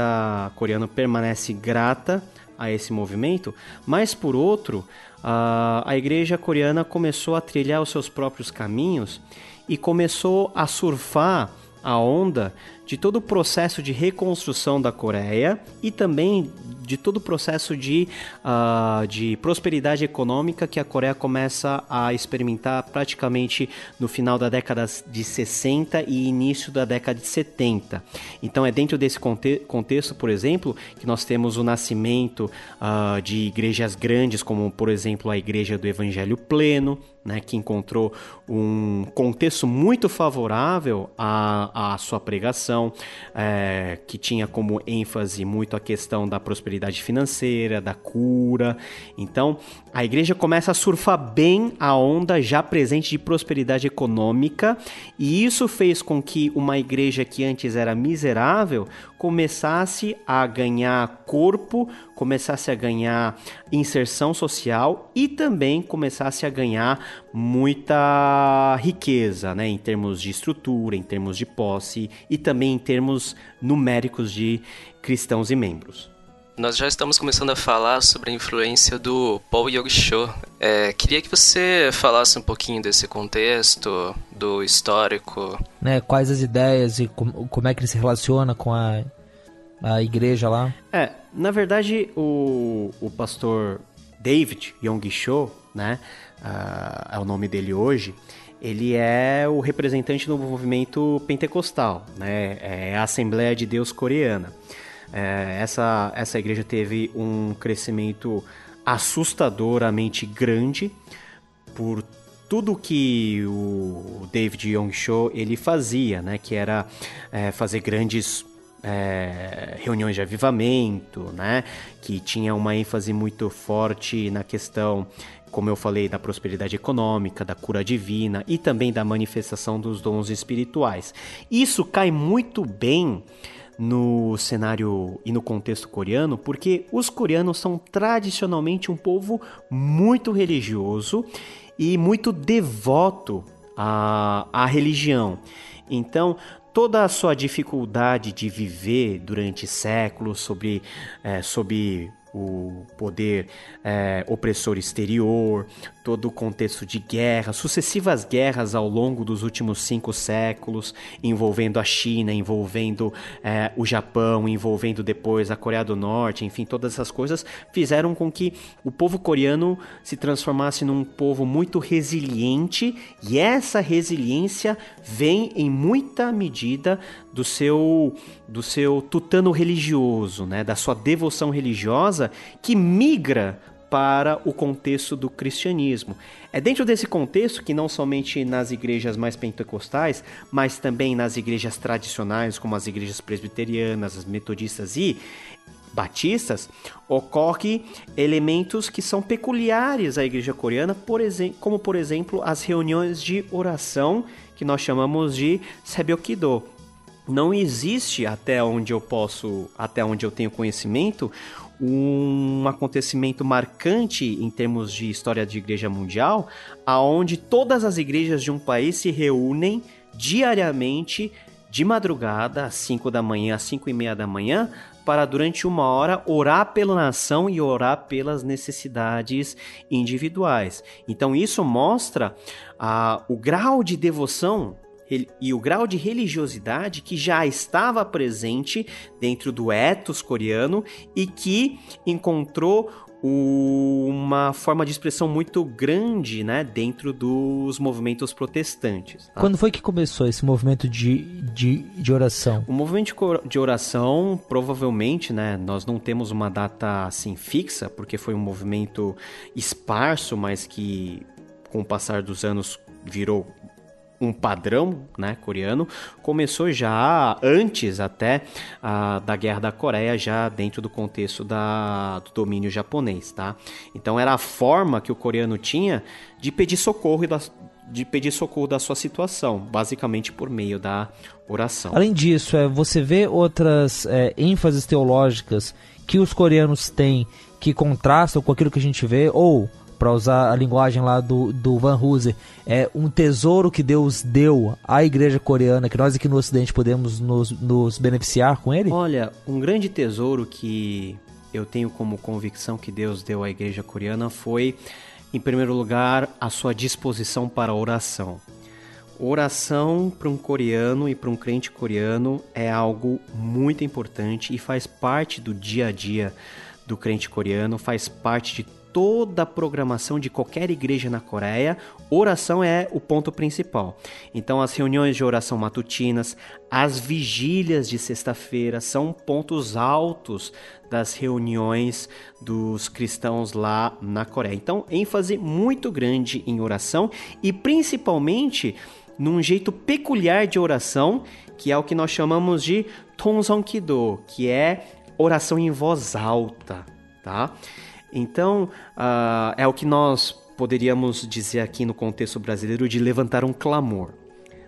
coreana permanece grata a esse movimento, mas por outro, a, igreja coreana começou a trilhar os seus próprios caminhos e começou a surfar a onda de todo o processo de reconstrução da Coreia e também de todo o processo de, uh, de prosperidade econômica que a Coreia começa a experimentar praticamente no final da década de 60 e início da década de 70. Então é dentro desse conte contexto, por exemplo, que nós temos o nascimento uh, de igrejas grandes, como por exemplo a Igreja do Evangelho Pleno, né, que encontrou um contexto muito favorável à, à sua pregação, é, que tinha como ênfase muito a questão da prosperidade financeira, da cura. Então, a igreja começa a surfar bem a onda já presente de prosperidade econômica, e isso fez com que uma igreja que antes era miserável começasse a ganhar corpo, começasse a ganhar inserção social e também começasse a ganhar muita riqueza, né, em termos de estrutura, em termos de posse e também em termos numéricos de cristãos e membros. Nós já estamos começando a falar sobre a influência do Paul Yog-Cho. É, queria que você falasse um pouquinho desse contexto, do histórico. Né, quais as ideias e com, como é que ele se relaciona com a, a igreja lá? É, na verdade, o, o pastor David Yong-Cho, né, uh, é o nome dele hoje, ele é o representante do movimento pentecostal, né, é a Assembleia de Deus Coreana. É, essa, essa igreja teve um crescimento assustadoramente grande por tudo que o David Yong-cho ele fazia, né, que era é, fazer grandes é, reuniões de avivamento, né, que tinha uma ênfase muito forte na questão, como eu falei, da prosperidade econômica, da cura divina e também da manifestação dos dons espirituais. Isso cai muito bem no cenário e no contexto coreano, porque os coreanos são tradicionalmente um povo muito religioso e muito devoto à, à religião. Então, toda a sua dificuldade de viver durante séculos sobre, é, sob o poder é, opressor exterior, todo o contexto de guerra, sucessivas guerras ao longo dos últimos cinco séculos, envolvendo a China, envolvendo é, o Japão, envolvendo depois a Coreia do Norte, enfim, todas essas coisas fizeram com que o povo coreano se transformasse num povo muito resiliente e essa resiliência vem em muita medida do seu do seu tutano religioso, né, da sua devoção religiosa que migra para o contexto do cristianismo. É dentro desse contexto que não somente nas igrejas mais pentecostais, mas também nas igrejas tradicionais, como as igrejas presbiterianas, as metodistas e batistas, ocorre elementos que são peculiares à igreja coreana, por como por exemplo as reuniões de oração que nós chamamos de Sebyokido. Não existe até onde eu posso, até onde eu tenho conhecimento, um acontecimento marcante em termos de história de igreja mundial, aonde todas as igrejas de um país se reúnem diariamente de madrugada, às 5 da manhã, às 5 e meia da manhã, para durante uma hora orar pela nação e orar pelas necessidades individuais. Então isso mostra ah, o grau de devoção e o grau de religiosidade que já estava presente dentro do ethos coreano e que encontrou uma forma de expressão muito grande né, dentro dos movimentos protestantes. Tá? Quando foi que começou esse movimento de, de, de, oração? O movimento de oração, provavelmente, né, nós não temos uma data assim fixa, porque foi um movimento esparso, mas que com o passar dos anos virou um padrão né, coreano, começou já antes até uh, da Guerra da Coreia, já dentro do contexto da, do domínio japonês. Tá? Então era a forma que o coreano tinha de pedir socorro e da, de pedir socorro da sua situação, basicamente por meio da oração. Além disso, é, você vê outras é, ênfases teológicas que os coreanos têm que contrastam com aquilo que a gente vê, ou para usar a linguagem lá do, do Van Hooser, é um tesouro que Deus deu à igreja coreana, que nós aqui no Ocidente podemos nos, nos beneficiar com ele? Olha, um grande tesouro que eu tenho como convicção que Deus deu à igreja coreana foi, em primeiro lugar, a sua disposição para oração. Oração para um coreano e para um crente coreano é algo muito importante e faz parte do dia a dia do crente coreano, faz parte de toda a programação de qualquer igreja na Coreia, oração é o ponto principal. Então, as reuniões de oração matutinas, as vigílias de sexta-feira são pontos altos das reuniões dos cristãos lá na Coreia. Então, ênfase muito grande em oração e principalmente num jeito peculiar de oração, que é o que nós chamamos de Tonsong Kido, que é oração em voz alta, tá? Então, uh, é o que nós poderíamos dizer aqui no contexto brasileiro de levantar um clamor.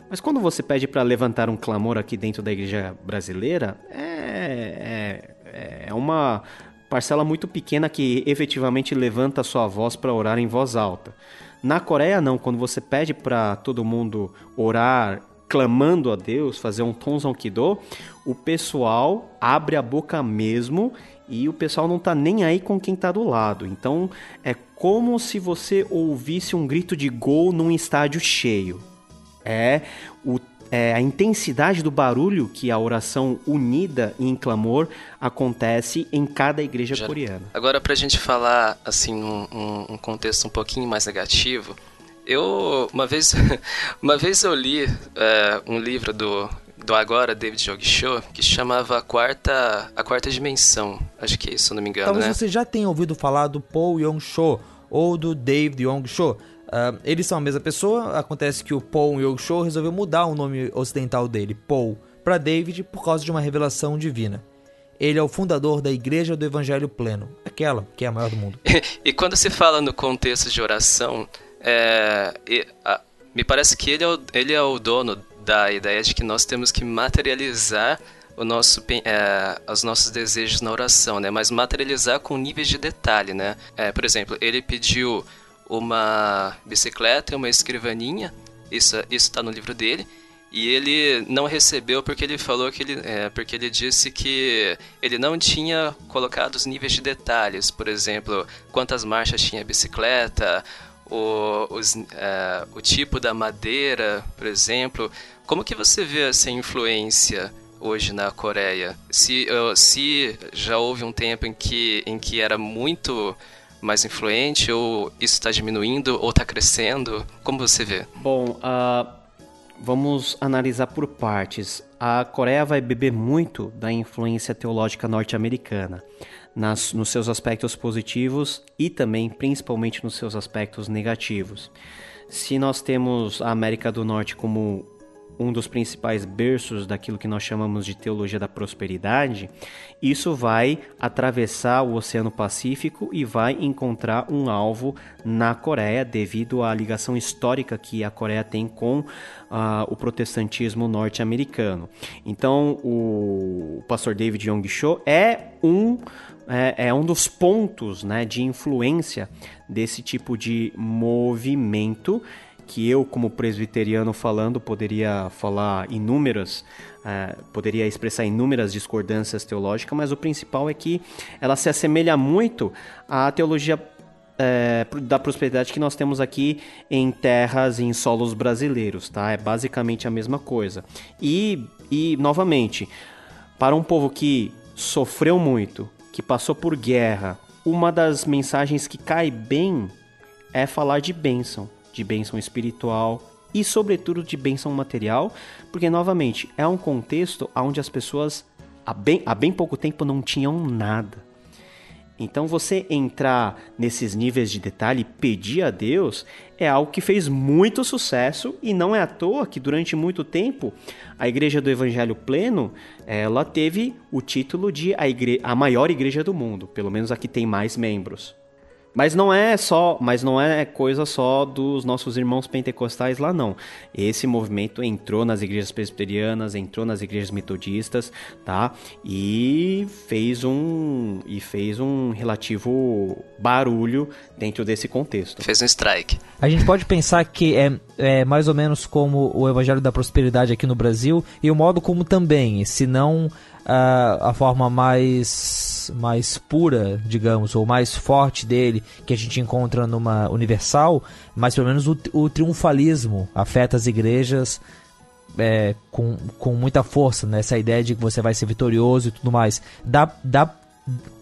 Mas quando você pede para levantar um clamor aqui dentro da igreja brasileira, é, é, é uma parcela muito pequena que efetivamente levanta a sua voz para orar em voz alta. Na Coreia, não, quando você pede para todo mundo orar clamando a Deus, fazer um Tonzon Kido, o pessoal abre a boca mesmo e o pessoal não tá nem aí com quem tá do lado. Então é como se você ouvisse um grito de gol num estádio cheio. É, o, é a intensidade do barulho que a oração unida em clamor acontece em cada igreja Já. coreana. Agora, pra gente falar assim num um, um contexto um pouquinho mais negativo, eu uma vez <laughs> uma vez eu li é, um livro do do agora David Jog Show que chamava a quarta a quarta dimensão acho que é isso se não me engano talvez né? você já tenha ouvido falar do Paul Yong Cho ou do David Yong Cho uh, eles são a mesma pessoa acontece que o Paul Yong Cho resolveu mudar o nome ocidental dele Paul para David por causa de uma revelação divina ele é o fundador da Igreja do Evangelho Pleno, aquela que é a maior do mundo. <laughs> e quando se fala no contexto de oração, é, e, a, me parece que ele é, o, ele é o dono da ideia de que nós temos que materializar o nosso, é, os nossos desejos na oração, né? Mas materializar com níveis de detalhe, né? É, por exemplo, ele pediu uma bicicleta e uma escrivaninha, isso está no livro dele, e ele não recebeu porque ele falou que ele, é, porque ele disse que ele não tinha colocado os níveis de detalhes, por exemplo, quantas marchas tinha a bicicleta, o, os, uh, o tipo da madeira, por exemplo. Como que você vê essa influência hoje na Coreia? Se, se já houve um tempo em que, em que era muito mais influente, ou isso está diminuindo, ou está crescendo? Como você vê? Bom, uh, vamos analisar por partes. A Coreia vai beber muito da influência teológica norte-americana nos seus aspectos positivos e também, principalmente, nos seus aspectos negativos. Se nós temos a América do Norte como um dos principais berços daquilo que nós chamamos de teologia da prosperidade, isso vai atravessar o Oceano Pacífico e vai encontrar um alvo na Coreia, devido à ligação histórica que a Coreia tem com uh, o protestantismo norte-americano. Então, o pastor David Yong-cho é um é, é, um dos pontos né, de influência desse tipo de movimento que eu, como presbiteriano falando, poderia falar inúmeras, é, poderia expressar inúmeras discordâncias teológicas, mas o principal é que ela se assemelha muito à teologia é, da prosperidade que nós temos aqui em terras e em solos brasileiros, tá? É basicamente a mesma coisa. E, e novamente, para um povo que sofreu muito, que passou por guerra, uma das mensagens que cai bem é falar de bênção, de bênção espiritual e, sobretudo, de bênção material, porque, novamente, é um contexto onde as pessoas há bem, há bem pouco tempo não tinham nada. Então você entrar nesses níveis de detalhe e pedir a Deus é algo que fez muito sucesso e não é à toa que durante muito tempo a Igreja do Evangelho Pleno ela teve o título de a, igre a maior igreja do mundo, pelo menos a que tem mais membros. Mas não é só, mas não é coisa só dos nossos irmãos pentecostais lá não. Esse movimento entrou nas igrejas presbiterianas, entrou nas igrejas metodistas, tá? E fez um e fez um relativo barulho dentro desse contexto. Fez um strike. A gente pode pensar que é, é mais ou menos como o evangelho da prosperidade aqui no Brasil e o modo como também, se não a, a forma mais, mais pura, digamos, ou mais forte dele que a gente encontra numa Universal, mas pelo menos o, o triunfalismo afeta as igrejas é, com, com muita força, né? essa ideia de que você vai ser vitorioso e tudo mais. Dá, dá,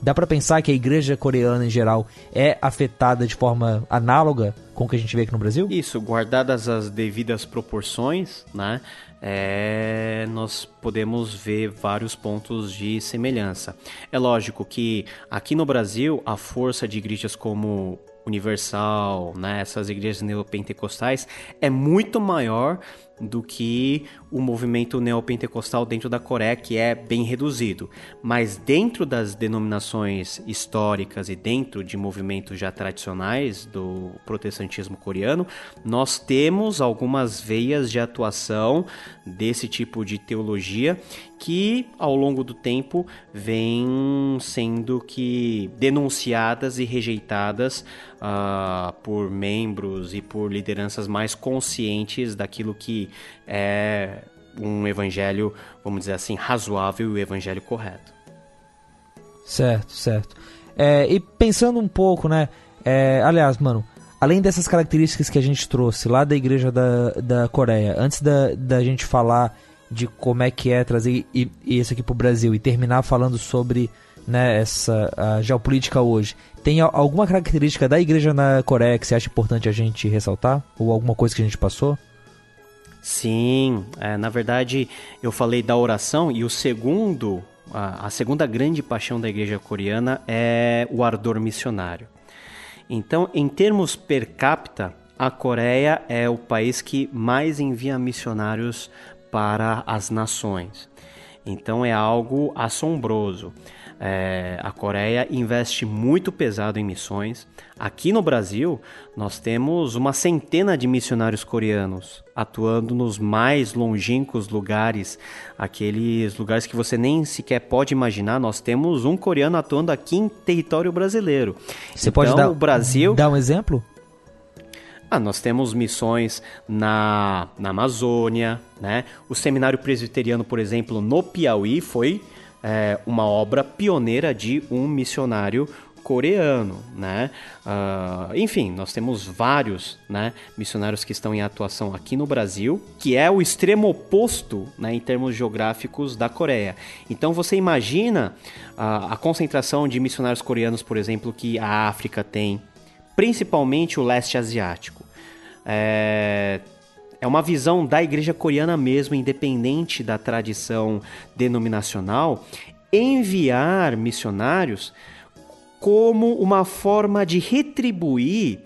dá para pensar que a igreja coreana em geral é afetada de forma análoga com o que a gente vê aqui no Brasil? Isso, guardadas as devidas proporções, né? É, nós podemos ver vários pontos de semelhança. É lógico que aqui no Brasil a força de igrejas como Universal, né, essas igrejas neopentecostais, é muito maior do que o movimento neopentecostal dentro da Coreia, que é bem reduzido. Mas dentro das denominações históricas e dentro de movimentos já tradicionais do protestantismo coreano, nós temos algumas veias de atuação desse tipo de teologia que ao longo do tempo vêm sendo que denunciadas e rejeitadas uh, por membros e por lideranças mais conscientes daquilo que é um evangelho, vamos dizer assim, razoável e o evangelho correto. Certo, certo. É, e pensando um pouco, né? É, aliás, mano, além dessas características que a gente trouxe lá da igreja da, da Coreia, antes da, da gente falar de como é que é trazer isso aqui pro Brasil e terminar falando sobre né, essa a geopolítica hoje, tem alguma característica da igreja na Coreia que você acha importante a gente ressaltar? Ou alguma coisa que a gente passou? Sim, é, na verdade eu falei da oração e o segundo, a, a segunda grande paixão da igreja coreana é o ardor missionário. Então, em termos per capita, a Coreia é o país que mais envia missionários para as nações. Então é algo assombroso. É, a Coreia investe muito pesado em missões. Aqui no Brasil, nós temos uma centena de missionários coreanos atuando nos mais longínquos lugares, aqueles lugares que você nem sequer pode imaginar. Nós temos um coreano atuando aqui em território brasileiro. Você então, pode dar, o Brasil... dar um exemplo? Ah, nós temos missões na, na Amazônia, né? O seminário presbiteriano, por exemplo, no Piauí foi é, uma obra pioneira de um missionário coreano, né? Uh, enfim, nós temos vários né, missionários que estão em atuação aqui no Brasil, que é o extremo oposto né, em termos geográficos da Coreia. Então você imagina uh, a concentração de missionários coreanos, por exemplo, que a África tem, principalmente o leste asiático. É, é uma visão da igreja coreana mesmo, independente da tradição denominacional, enviar missionários como uma forma de retribuir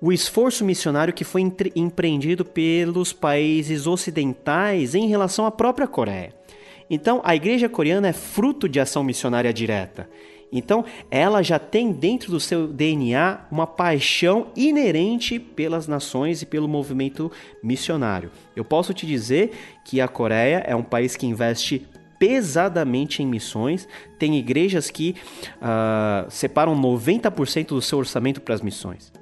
o esforço missionário que foi empreendido pelos países ocidentais em relação à própria Coreia. Então, a igreja coreana é fruto de ação missionária direta. Então, ela já tem dentro do seu DNA uma paixão inerente pelas nações e pelo movimento missionário. Eu posso te dizer que a Coreia é um país que investe pesadamente em missões, tem igrejas que uh, separam 90% do seu orçamento para as missões.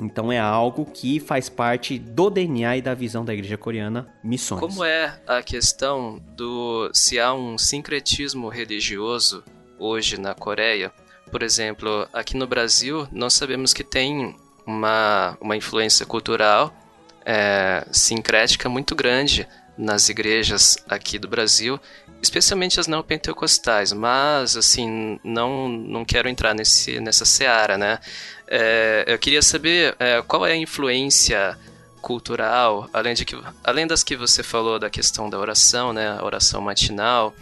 Então é algo que faz parte do DNA e da visão da igreja coreana, missões. Como é a questão do se há um sincretismo religioso hoje na Coreia, por exemplo, aqui no Brasil, nós sabemos que tem uma, uma influência cultural é, sincrética muito grande nas igrejas aqui do Brasil, especialmente as não pentecostais, mas assim não não quero entrar nesse nessa seara, né? É, eu queria saber é, qual é a influência cultural, além de que além das que você falou da questão da oração, né, a oração matinal,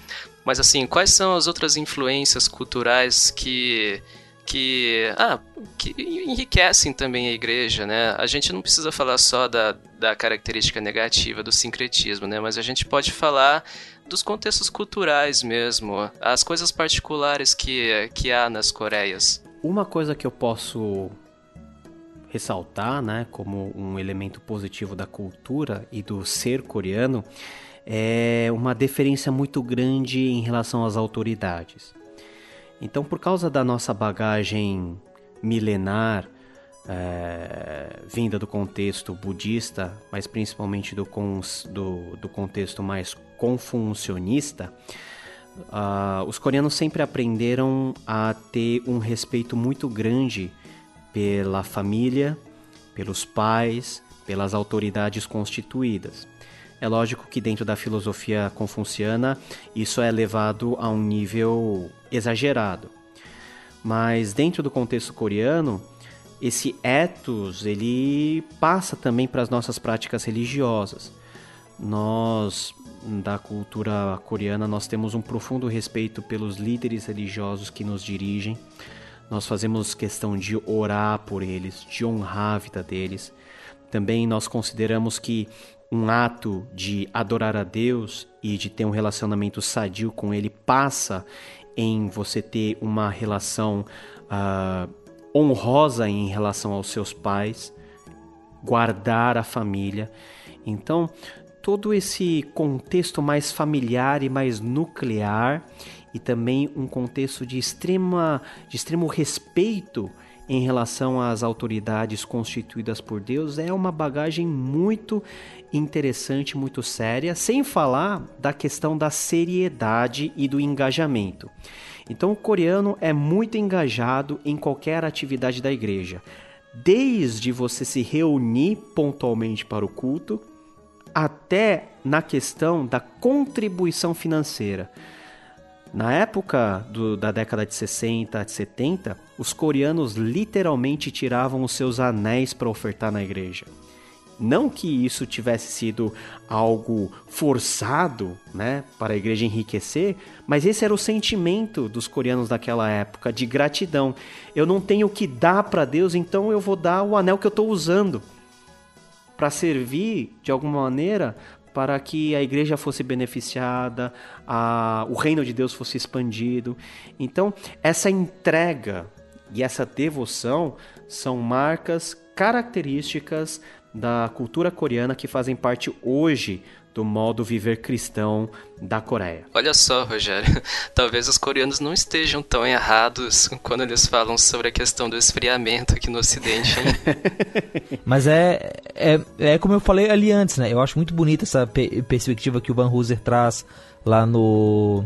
mas assim quais são as outras influências culturais que que, ah, que enriquecem também a igreja, né? A gente não precisa falar só da, da característica negativa do sincretismo, né? Mas a gente pode falar dos contextos culturais mesmo, as coisas particulares que, que há nas Coreias. Uma coisa que eu posso ressaltar, né, como um elemento positivo da cultura e do ser coreano, é uma deferência muito grande em relação às autoridades. Então, por causa da nossa bagagem milenar, é, vinda do contexto budista, mas principalmente do, do, do contexto mais confucionista, uh, os coreanos sempre aprenderam a ter um respeito muito grande pela família, pelos pais, pelas autoridades constituídas. É lógico que dentro da filosofia confuciana isso é levado a um nível exagerado. Mas dentro do contexto coreano, esse ethos ele passa também para as nossas práticas religiosas. Nós da cultura coreana nós temos um profundo respeito pelos líderes religiosos que nos dirigem. Nós fazemos questão de orar por eles, de honrar a vida deles. Também nós consideramos que um ato de adorar a Deus e de ter um relacionamento sadio com Ele passa em você ter uma relação uh, honrosa em relação aos seus pais, guardar a família. Então, todo esse contexto mais familiar e mais nuclear e também um contexto de extrema de extremo respeito em relação às autoridades constituídas por Deus é uma bagagem muito interessante, muito séria, sem falar da questão da seriedade e do engajamento. Então, o coreano é muito engajado em qualquer atividade da igreja, desde você se reunir pontualmente para o culto, até na questão da contribuição financeira. Na época do, da década de 60, de 70, os coreanos literalmente tiravam os seus anéis para ofertar na igreja. Não que isso tivesse sido algo forçado, né, para a igreja enriquecer, mas esse era o sentimento dos coreanos daquela época de gratidão. Eu não tenho o que dar para Deus, então eu vou dar o anel que eu estou usando para servir de alguma maneira para que a igreja fosse beneficiada, a, o reino de Deus fosse expandido. Então, essa entrega e essa devoção são marcas características da cultura coreana que fazem parte hoje do modo viver cristão da Coreia. Olha só, Rogério, <laughs> talvez os coreanos não estejam tão errados quando eles falam sobre a questão do esfriamento aqui no Ocidente. <laughs> <laughs> Mas é, é, é como eu falei ali antes, né? Eu acho muito bonita essa perspectiva que o Van Hooser traz lá no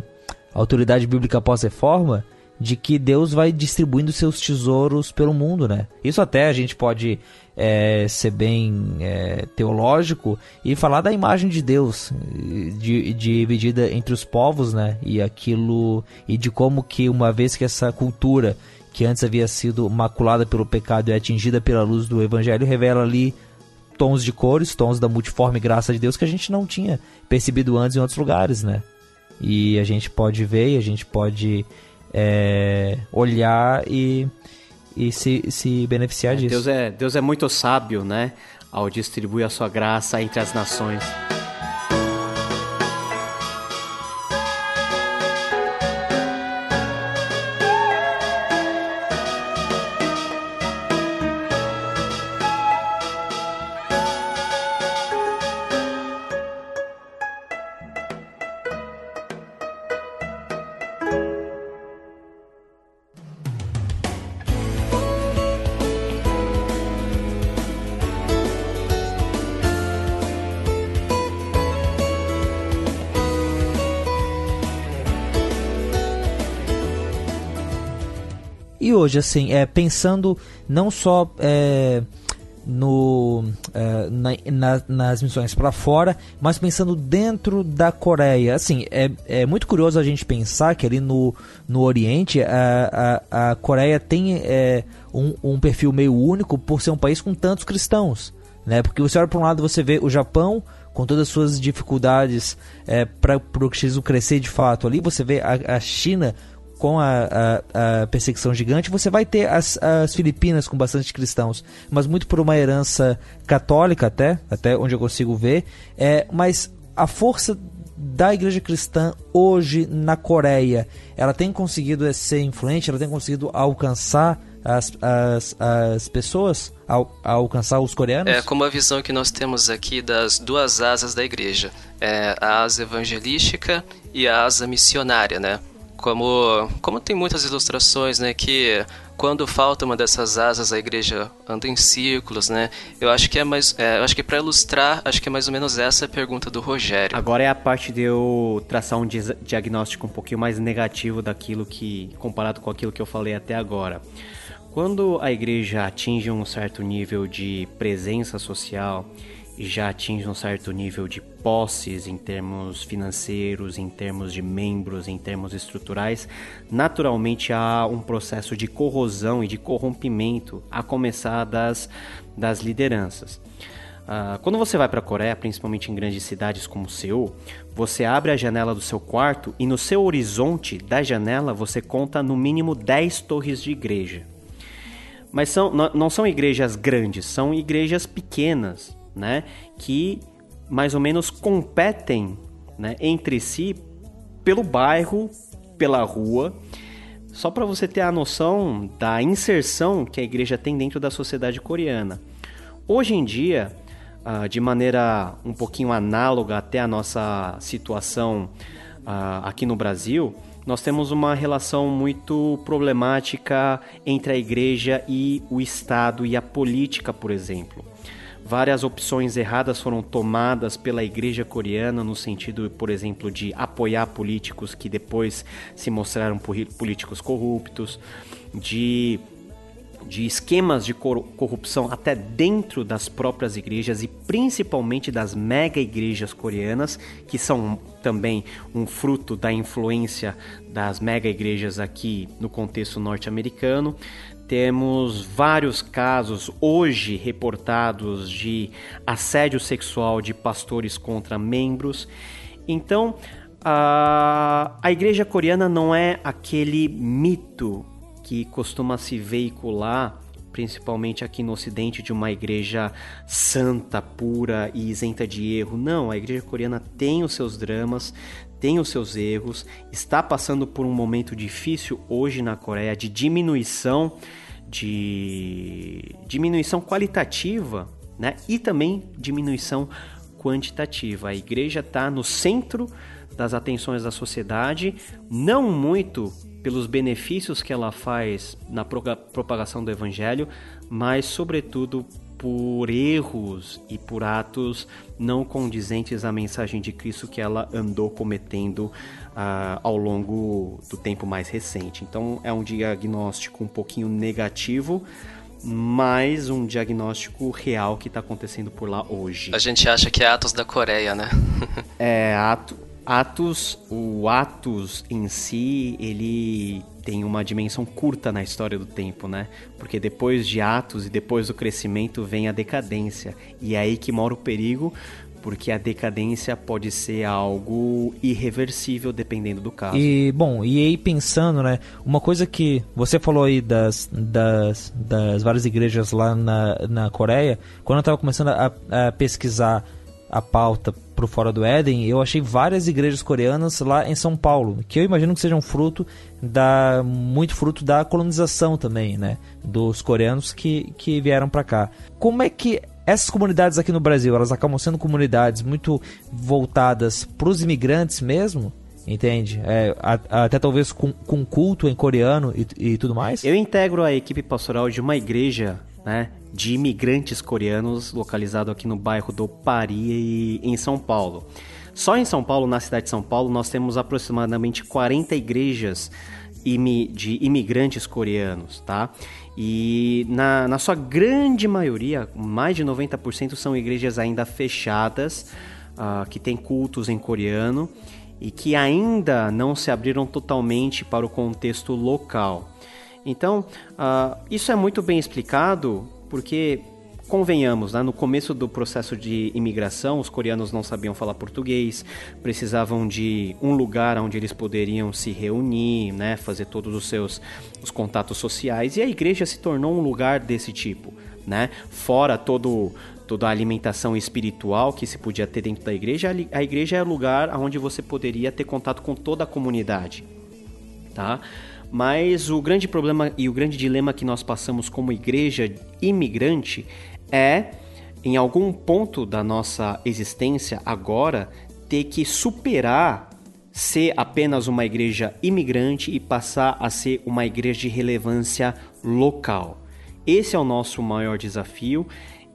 Autoridade Bíblica Pós-Reforma, de que Deus vai distribuindo seus tesouros pelo mundo, né? Isso até a gente pode é, ser bem é, teológico e falar da imagem de Deus de, dividida entre os povos, né? E aquilo e de como que uma vez que essa cultura que antes havia sido maculada pelo pecado e atingida pela luz do Evangelho revela ali tons de cores, tons da multiforme graça de Deus que a gente não tinha percebido antes em outros lugares, né? E a gente pode ver, a gente pode é, olhar e, e se, se beneficiar é, disso. Deus é, Deus é muito sábio, né? Ao distribuir a sua graça entre as nações. Hoje, assim, é, pensando não só é, no, é, na, na, nas missões para fora, mas pensando dentro da Coreia. Assim, é, é muito curioso a gente pensar que ali no, no Oriente a, a, a Coreia tem é, um, um perfil meio único por ser um país com tantos cristãos. Né? Porque você olha para um lado você vê o Japão com todas as suas dificuldades é, para o cristianismo crescer de fato ali, você vê a, a China com a, a, a, perseguição gigante, você vai ter as, as Filipinas com bastante cristãos, mas muito por uma herança católica até, até onde eu consigo ver. É, mas a força da igreja cristã hoje na Coreia, ela tem conseguido ser influente, ela tem conseguido alcançar as, as, as pessoas, ao, alcançar os coreanos? É como a visão que nós temos aqui das duas asas da igreja, é a asa evangelística e a asa missionária, né? Como, como tem muitas ilustrações, né, que quando falta uma dessas asas a igreja anda em círculos, né? Eu acho que é mais, é, eu acho que para ilustrar, acho que é mais ou menos essa a pergunta do Rogério. Agora é a parte de eu traçar um diagnóstico um pouquinho mais negativo daquilo que comparado com aquilo que eu falei até agora. Quando a igreja atinge um certo nível de presença social já atinge um certo nível de posses em termos financeiros, em termos de membros, em termos estruturais, naturalmente há um processo de corrosão e de corrompimento a começar das, das lideranças. Uh, quando você vai para a Coreia, principalmente em grandes cidades como Seul, você abre a janela do seu quarto e no seu horizonte da janela você conta no mínimo 10 torres de igreja. Mas são, não são igrejas grandes, são igrejas pequenas, né, que mais ou menos competem né, entre si pelo bairro, pela rua. Só para você ter a noção da inserção que a igreja tem dentro da sociedade coreana. Hoje em dia, uh, de maneira um pouquinho análoga até a nossa situação uh, aqui no Brasil, nós temos uma relação muito problemática entre a igreja e o Estado e a política, por exemplo. Várias opções erradas foram tomadas pela igreja coreana no sentido, por exemplo, de apoiar políticos que depois se mostraram políticos corruptos, de de esquemas de corrupção até dentro das próprias igrejas e principalmente das mega igrejas coreanas, que são também um fruto da influência das mega igrejas aqui no contexto norte-americano. Temos vários casos hoje reportados de assédio sexual de pastores contra membros. Então, a, a igreja coreana não é aquele mito que costuma se veicular, principalmente aqui no Ocidente, de uma igreja santa, pura e isenta de erro. Não, a igreja coreana tem os seus dramas, tem os seus erros, está passando por um momento difícil hoje na Coreia de diminuição de diminuição qualitativa né? e também diminuição quantitativa. A igreja está no centro das atenções da sociedade, não muito pelos benefícios que ela faz na propagação do evangelho, mas sobretudo por erros e por atos não condizentes à mensagem de Cristo que ela andou cometendo uh, ao longo do tempo mais recente. Então é um diagnóstico um pouquinho negativo, mas um diagnóstico real que está acontecendo por lá hoje. A gente acha que é Atos da Coreia, né? <laughs> é, ato, Atos, o Atos em si, ele tem uma dimensão curta na história do tempo, né? Porque depois de Atos e depois do crescimento vem a decadência. E é aí que mora o perigo, porque a decadência pode ser algo irreversível dependendo do caso. E bom, e aí pensando, né, uma coisa que você falou aí das, das, das várias igrejas lá na, na Coreia, quando eu estava começando a, a pesquisar a pauta pro Fora do Éden, eu achei várias igrejas coreanas lá em São Paulo, que eu imagino que sejam fruto da muito fruto da colonização também, né, dos coreanos que, que vieram para cá. Como é que essas comunidades aqui no Brasil, elas acabam sendo comunidades muito voltadas para os imigrantes mesmo? Entende? É, até talvez com, com culto em coreano e, e tudo mais? Eu integro a equipe pastoral de uma igreja né, de imigrantes coreanos localizado aqui no bairro do Pari, em São Paulo. Só em São Paulo, na cidade de São Paulo, nós temos aproximadamente 40 igrejas de imigrantes coreanos, tá? E na, na sua grande maioria, mais de 90% são igrejas ainda fechadas, uh, que têm cultos em coreano e que ainda não se abriram totalmente para o contexto local. Então, uh, isso é muito bem explicado porque convenhamos, né, no começo do processo de imigração, os coreanos não sabiam falar português, precisavam de um lugar onde eles poderiam se reunir, né, fazer todos os seus os contatos sociais, e a igreja se tornou um lugar desse tipo, né? Fora todo toda a alimentação espiritual que se podia ter dentro da igreja, a igreja é o lugar onde você poderia ter contato com toda a comunidade, tá? Mas o grande problema e o grande dilema que nós passamos como igreja imigrante é, em algum ponto da nossa existência agora, ter que superar ser apenas uma igreja imigrante e passar a ser uma igreja de relevância local. Esse é o nosso maior desafio.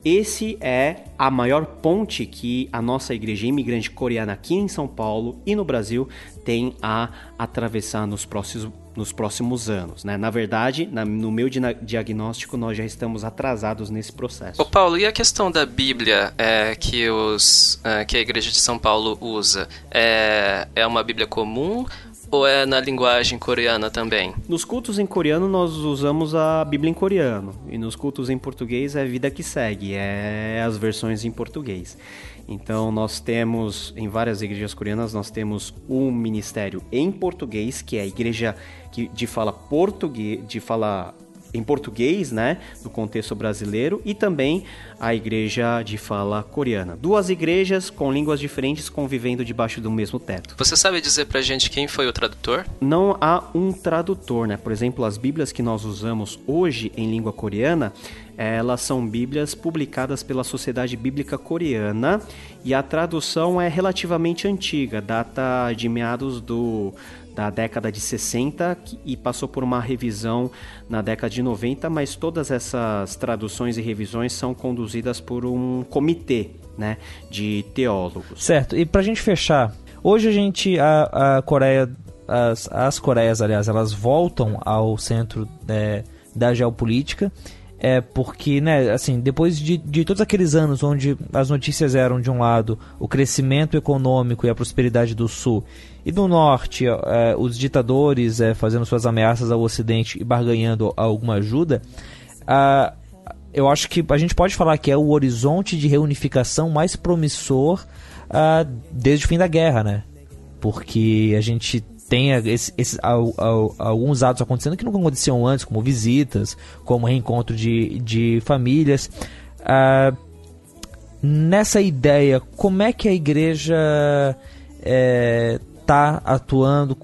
Esse é a maior ponte que a nossa igreja imigrante coreana aqui em São Paulo e no Brasil tem a atravessar nos próximos, nos próximos anos. Né? Na verdade, na, no meu diagnóstico, nós já estamos atrasados nesse processo. Ô Paulo, e a questão da Bíblia é, que, os, é, que a Igreja de São Paulo usa? É, é uma Bíblia comum ou é na linguagem coreana também? Nos cultos em coreano nós usamos a Bíblia em coreano e nos cultos em português é Vida que Segue, é as versões em português. Então nós temos em várias igrejas coreanas nós temos um ministério em português que é a igreja que de fala português, de fala em português, né, no contexto brasileiro, e também a igreja de fala coreana. Duas igrejas com línguas diferentes convivendo debaixo do mesmo teto. Você sabe dizer pra gente quem foi o tradutor? Não há um tradutor, né? Por exemplo, as Bíblias que nós usamos hoje em língua coreana, elas são Bíblias publicadas pela Sociedade Bíblica Coreana e a tradução é relativamente antiga, data de meados do da década de 60 e passou por uma revisão na década de 90, mas todas essas traduções e revisões são conduzidas por um comitê né, de teólogos. Certo, e para a gente fechar, hoje a gente, a, a Coreia, as, as Coreias, aliás, elas voltam ao centro é, da geopolítica é porque, né, assim, depois de, de todos aqueles anos onde as notícias eram, de um lado, o crescimento econômico e a prosperidade do Sul, e do Norte, é, os ditadores é, fazendo suas ameaças ao Ocidente e barganhando alguma ajuda, eu acho que a gente pode falar que é o horizonte de reunificação mais promissor desde o fim da guerra, né? Porque a gente tem esse, esse, alguns atos acontecendo que não aconteciam antes, como visitas, como reencontro de, de famílias. Nessa ideia, como é que a igreja está atuando?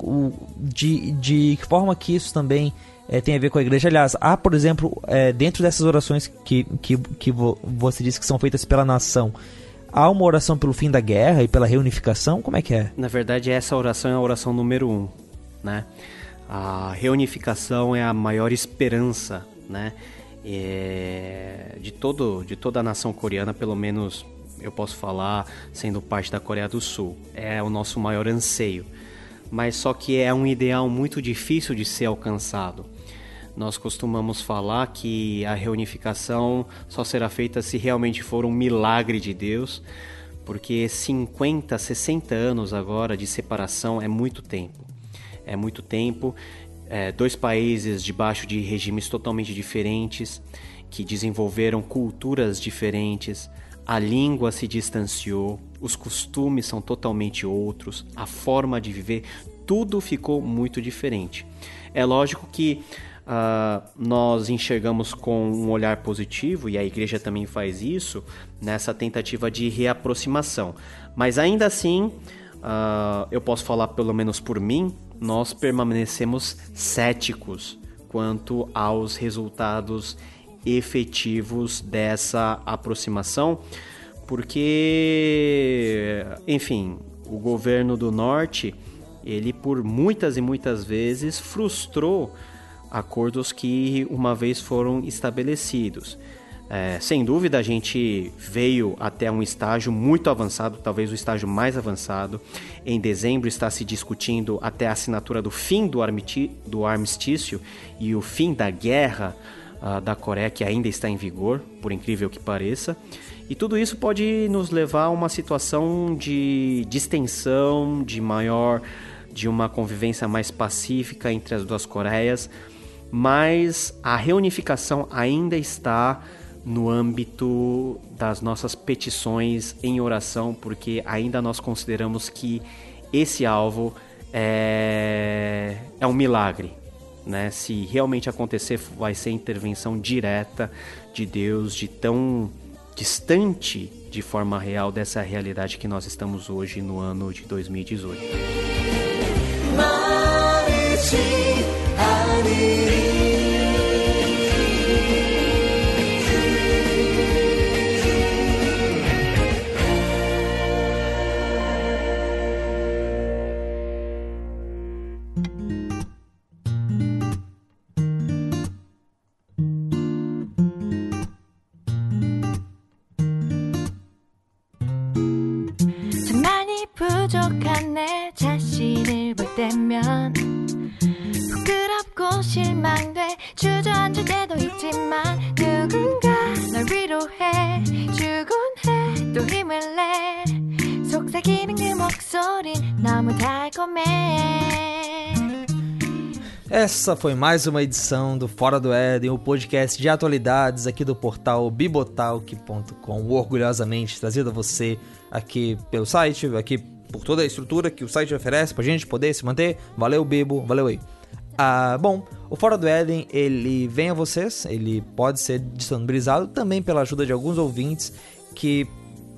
De, de que forma que isso também é, tem a ver com a igreja? Aliás, há, por exemplo, é, dentro dessas orações que, que, que você disse que são feitas pela nação, Há uma oração pelo fim da guerra e pela reunificação? Como é que é? Na verdade, essa oração é a oração número um, né? A reunificação é a maior esperança, né? É, de, todo, de toda a nação coreana, pelo menos eu posso falar, sendo parte da Coreia do Sul. É o nosso maior anseio. Mas só que é um ideal muito difícil de ser alcançado. Nós costumamos falar que a reunificação só será feita se realmente for um milagre de Deus, porque 50, 60 anos agora de separação é muito tempo. É muito tempo. É, dois países debaixo de regimes totalmente diferentes, que desenvolveram culturas diferentes, a língua se distanciou, os costumes são totalmente outros, a forma de viver, tudo ficou muito diferente. É lógico que uh, nós enxergamos com um olhar positivo, e a igreja também faz isso, nessa tentativa de reaproximação. Mas ainda assim, uh, eu posso falar pelo menos por mim, nós permanecemos céticos quanto aos resultados efetivos dessa aproximação, porque, enfim, o governo do norte, ele por muitas e muitas vezes frustrou acordos que uma vez foram estabelecidos. É, sem dúvida, a gente veio até um estágio muito avançado, talvez o estágio mais avançado. Em dezembro está se discutindo até a assinatura do fim do, do armistício e o fim da guerra uh, da Coreia, que ainda está em vigor, por incrível que pareça. E tudo isso pode nos levar a uma situação de distensão, de maior, de uma convivência mais pacífica entre as duas Coreias, mas a reunificação ainda está no âmbito das nossas petições em oração, porque ainda nós consideramos que esse alvo é, é um milagre. Né? Se realmente acontecer, vai ser intervenção direta de Deus, de tão distante de forma real dessa realidade que nós estamos hoje no ano de 2018. Essa foi mais uma edição do Fora do Éden, o podcast de atualidades aqui do portal bibotalk.com, orgulhosamente trazido a você aqui pelo site, aqui por toda a estrutura que o site oferece pra gente poder se manter. Valeu, Bibo, valeu aí. Ah, bom, o Fora do Éden, ele vem a vocês, ele pode ser disponibilizado também pela ajuda de alguns ouvintes que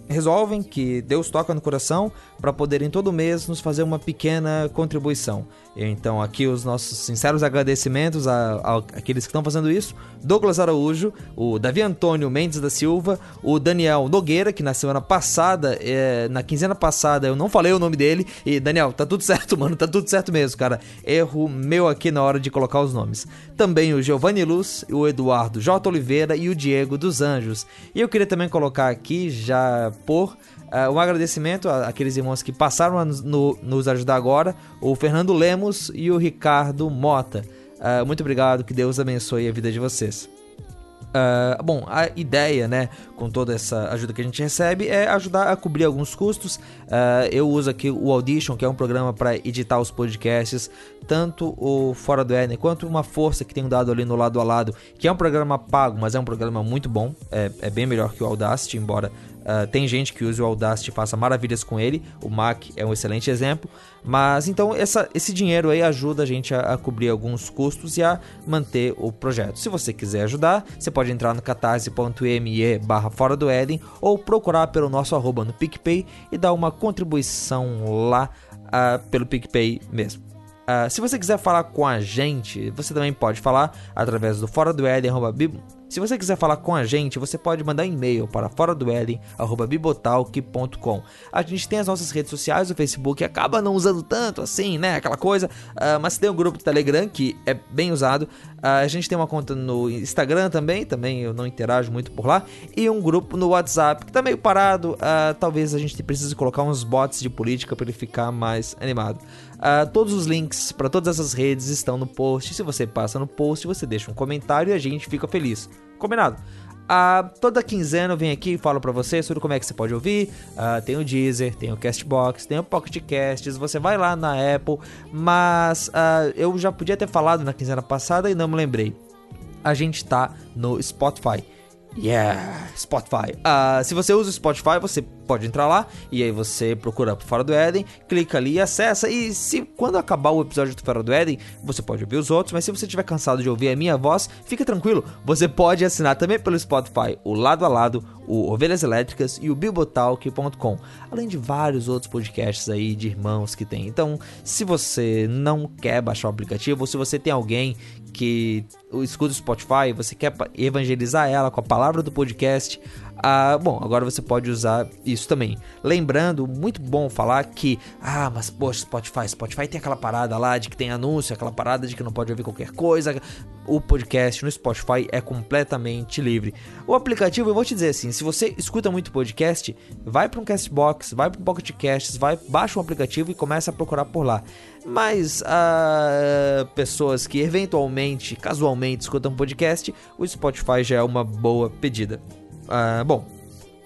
resolvem que Deus toca no coração para poderem todo mês nos fazer uma pequena contribuição. Então, aqui os nossos sinceros agradecimentos aqueles que estão fazendo isso: Douglas Araújo, o Davi Antônio Mendes da Silva, o Daniel Nogueira, que na semana passada, é, na quinzena passada, eu não falei o nome dele. E, Daniel, tá tudo <laughs> certo, mano, tá tudo certo mesmo, cara. Erro meu aqui na hora de colocar os nomes. Também o Giovanni Luz, o Eduardo J. Oliveira e o Diego dos Anjos. E eu queria também colocar aqui, já por Uh, um agradecimento àqueles irmãos que passaram a no, nos ajudar agora, o Fernando Lemos e o Ricardo Mota. Uh, muito obrigado, que Deus abençoe a vida de vocês. Uh, bom, a ideia, né, com toda essa ajuda que a gente recebe, é ajudar a cobrir alguns custos. Uh, eu uso aqui o Audition, que é um programa para editar os podcasts, tanto o Fora do Éden quanto uma força que tenho dado ali no lado a lado, que é um programa pago, mas é um programa muito bom, é, é bem melhor que o Audacity, embora Uh, tem gente que usa o Audacity e faça maravilhas com ele. O Mac é um excelente exemplo. Mas então essa, esse dinheiro aí ajuda a gente a, a, cobrir alguns custos e a manter o projeto. Se você quiser ajudar, você pode entrar no catarse.me barra fora do Éden ou procurar pelo nosso arroba no PicPay e dar uma contribuição lá uh, pelo PicPay mesmo. Uh, se você quiser falar com a gente, você também pode falar através do fora do Éden, se você quiser falar com a gente, você pode mandar e-mail para fora do bibotalk.com. A gente tem as nossas redes sociais, o Facebook acaba não usando tanto assim, né? Aquela coisa, uh, mas tem o grupo do Telegram que é bem usado. Uh, a gente tem uma conta no Instagram também, também eu não interajo muito por lá, e um grupo no WhatsApp que tá meio parado. Uh, talvez a gente precise colocar uns bots de política para ele ficar mais animado. Uh, todos os links para todas essas redes estão no post. Se você passa no post, você deixa um comentário e a gente fica feliz. Combinado? Uh, toda quinzena eu venho aqui e falo para você sobre como é que você pode ouvir. Uh, tem o Deezer, tem o Castbox, tem o Pocket Casts. Você vai lá na Apple, mas uh, eu já podia ter falado na quinzena passada e não me lembrei. A gente tá no Spotify. Yeah, Spotify. Uh, se você usa o Spotify, você pode entrar lá e aí você procura por Fora do Éden, clica ali e acessa. E se quando acabar o episódio do Fora do Éden, você pode ouvir os outros, mas se você estiver cansado de ouvir a minha voz, fica tranquilo, você pode assinar também pelo Spotify o Lado a Lado, o Ovelhas Elétricas e o Bibotalk.com, além de vários outros podcasts aí de irmãos que tem. Então, se você não quer baixar o aplicativo, ou se você tem alguém que escuta o Spotify, você quer evangelizar ela com a palavra do podcast, Ah, bom, agora você pode usar isso também. Lembrando, muito bom falar que, ah, mas poxa, Spotify, Spotify tem aquela parada lá de que tem anúncio, aquela parada de que não pode ouvir qualquer coisa. O podcast no Spotify é completamente livre. O aplicativo, eu vou te dizer assim, se você escuta muito podcast, vai para um Castbox, vai para um Pocket Casts, vai, baixa um aplicativo e começa a procurar por lá. Mas uh, pessoas que eventualmente, casualmente escutam podcast, o Spotify já é uma boa pedida. Uh, bom,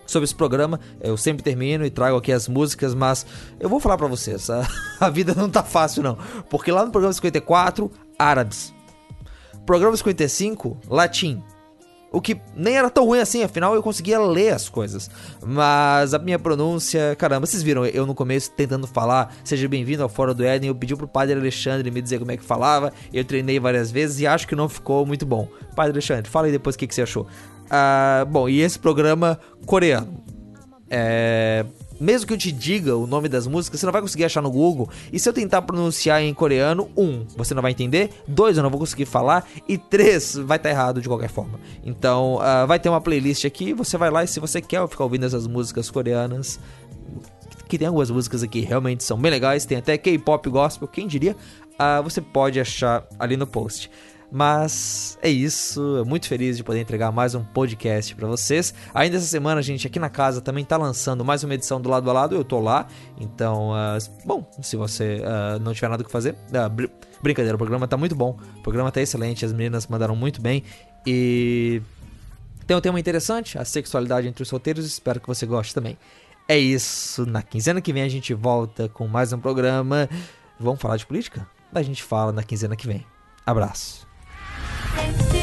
sobre esse programa. Eu sempre termino e trago aqui as músicas, mas eu vou falar para vocês, a, <laughs> a, vida não tá fácil não. Porque lá no programa 54, árabes. Programa 55, latim. O que nem era tão ruim assim, afinal eu conseguia ler as coisas. Mas a minha pronúncia, caramba, vocês viram eu no começo tentando falar, seja bem-vindo ao Fora do Éden, eu pedi pro padre Alexandre me dizer como é que falava, eu treinei várias vezes e acho que não ficou muito bom. Padre Alexandre, fala aí depois o que, que você achou. Ah, bom, e esse programa coreano. É, mesmo que eu te diga o nome das músicas, você não vai conseguir achar no Google. E se eu tentar pronunciar em coreano, um, você não vai entender. Dois, eu não vou conseguir falar. E três, vai estar tá errado de qualquer forma. Então, uh, vai ter uma playlist aqui. Você vai lá e se você quer ficar ouvindo essas músicas coreanas, que tem algumas músicas aqui realmente são bem legais. Tem até K-pop gospel, quem diria? Uh, você pode achar ali no post. Mas é isso, muito feliz de poder entregar mais um podcast para vocês. Ainda essa semana a gente aqui na casa também tá lançando mais uma edição do lado a lado, eu tô lá. Então, uh, bom, se você uh, não tiver nada que fazer, uh, br brincadeira, o programa tá muito bom, o programa tá excelente, as meninas mandaram muito bem e tem um tema interessante, a sexualidade entre os solteiros, espero que você goste também. É isso, na quinzena que vem a gente volta com mais um programa. Vamos falar de política? A gente fala na quinzena que vem. Abraço. Thanks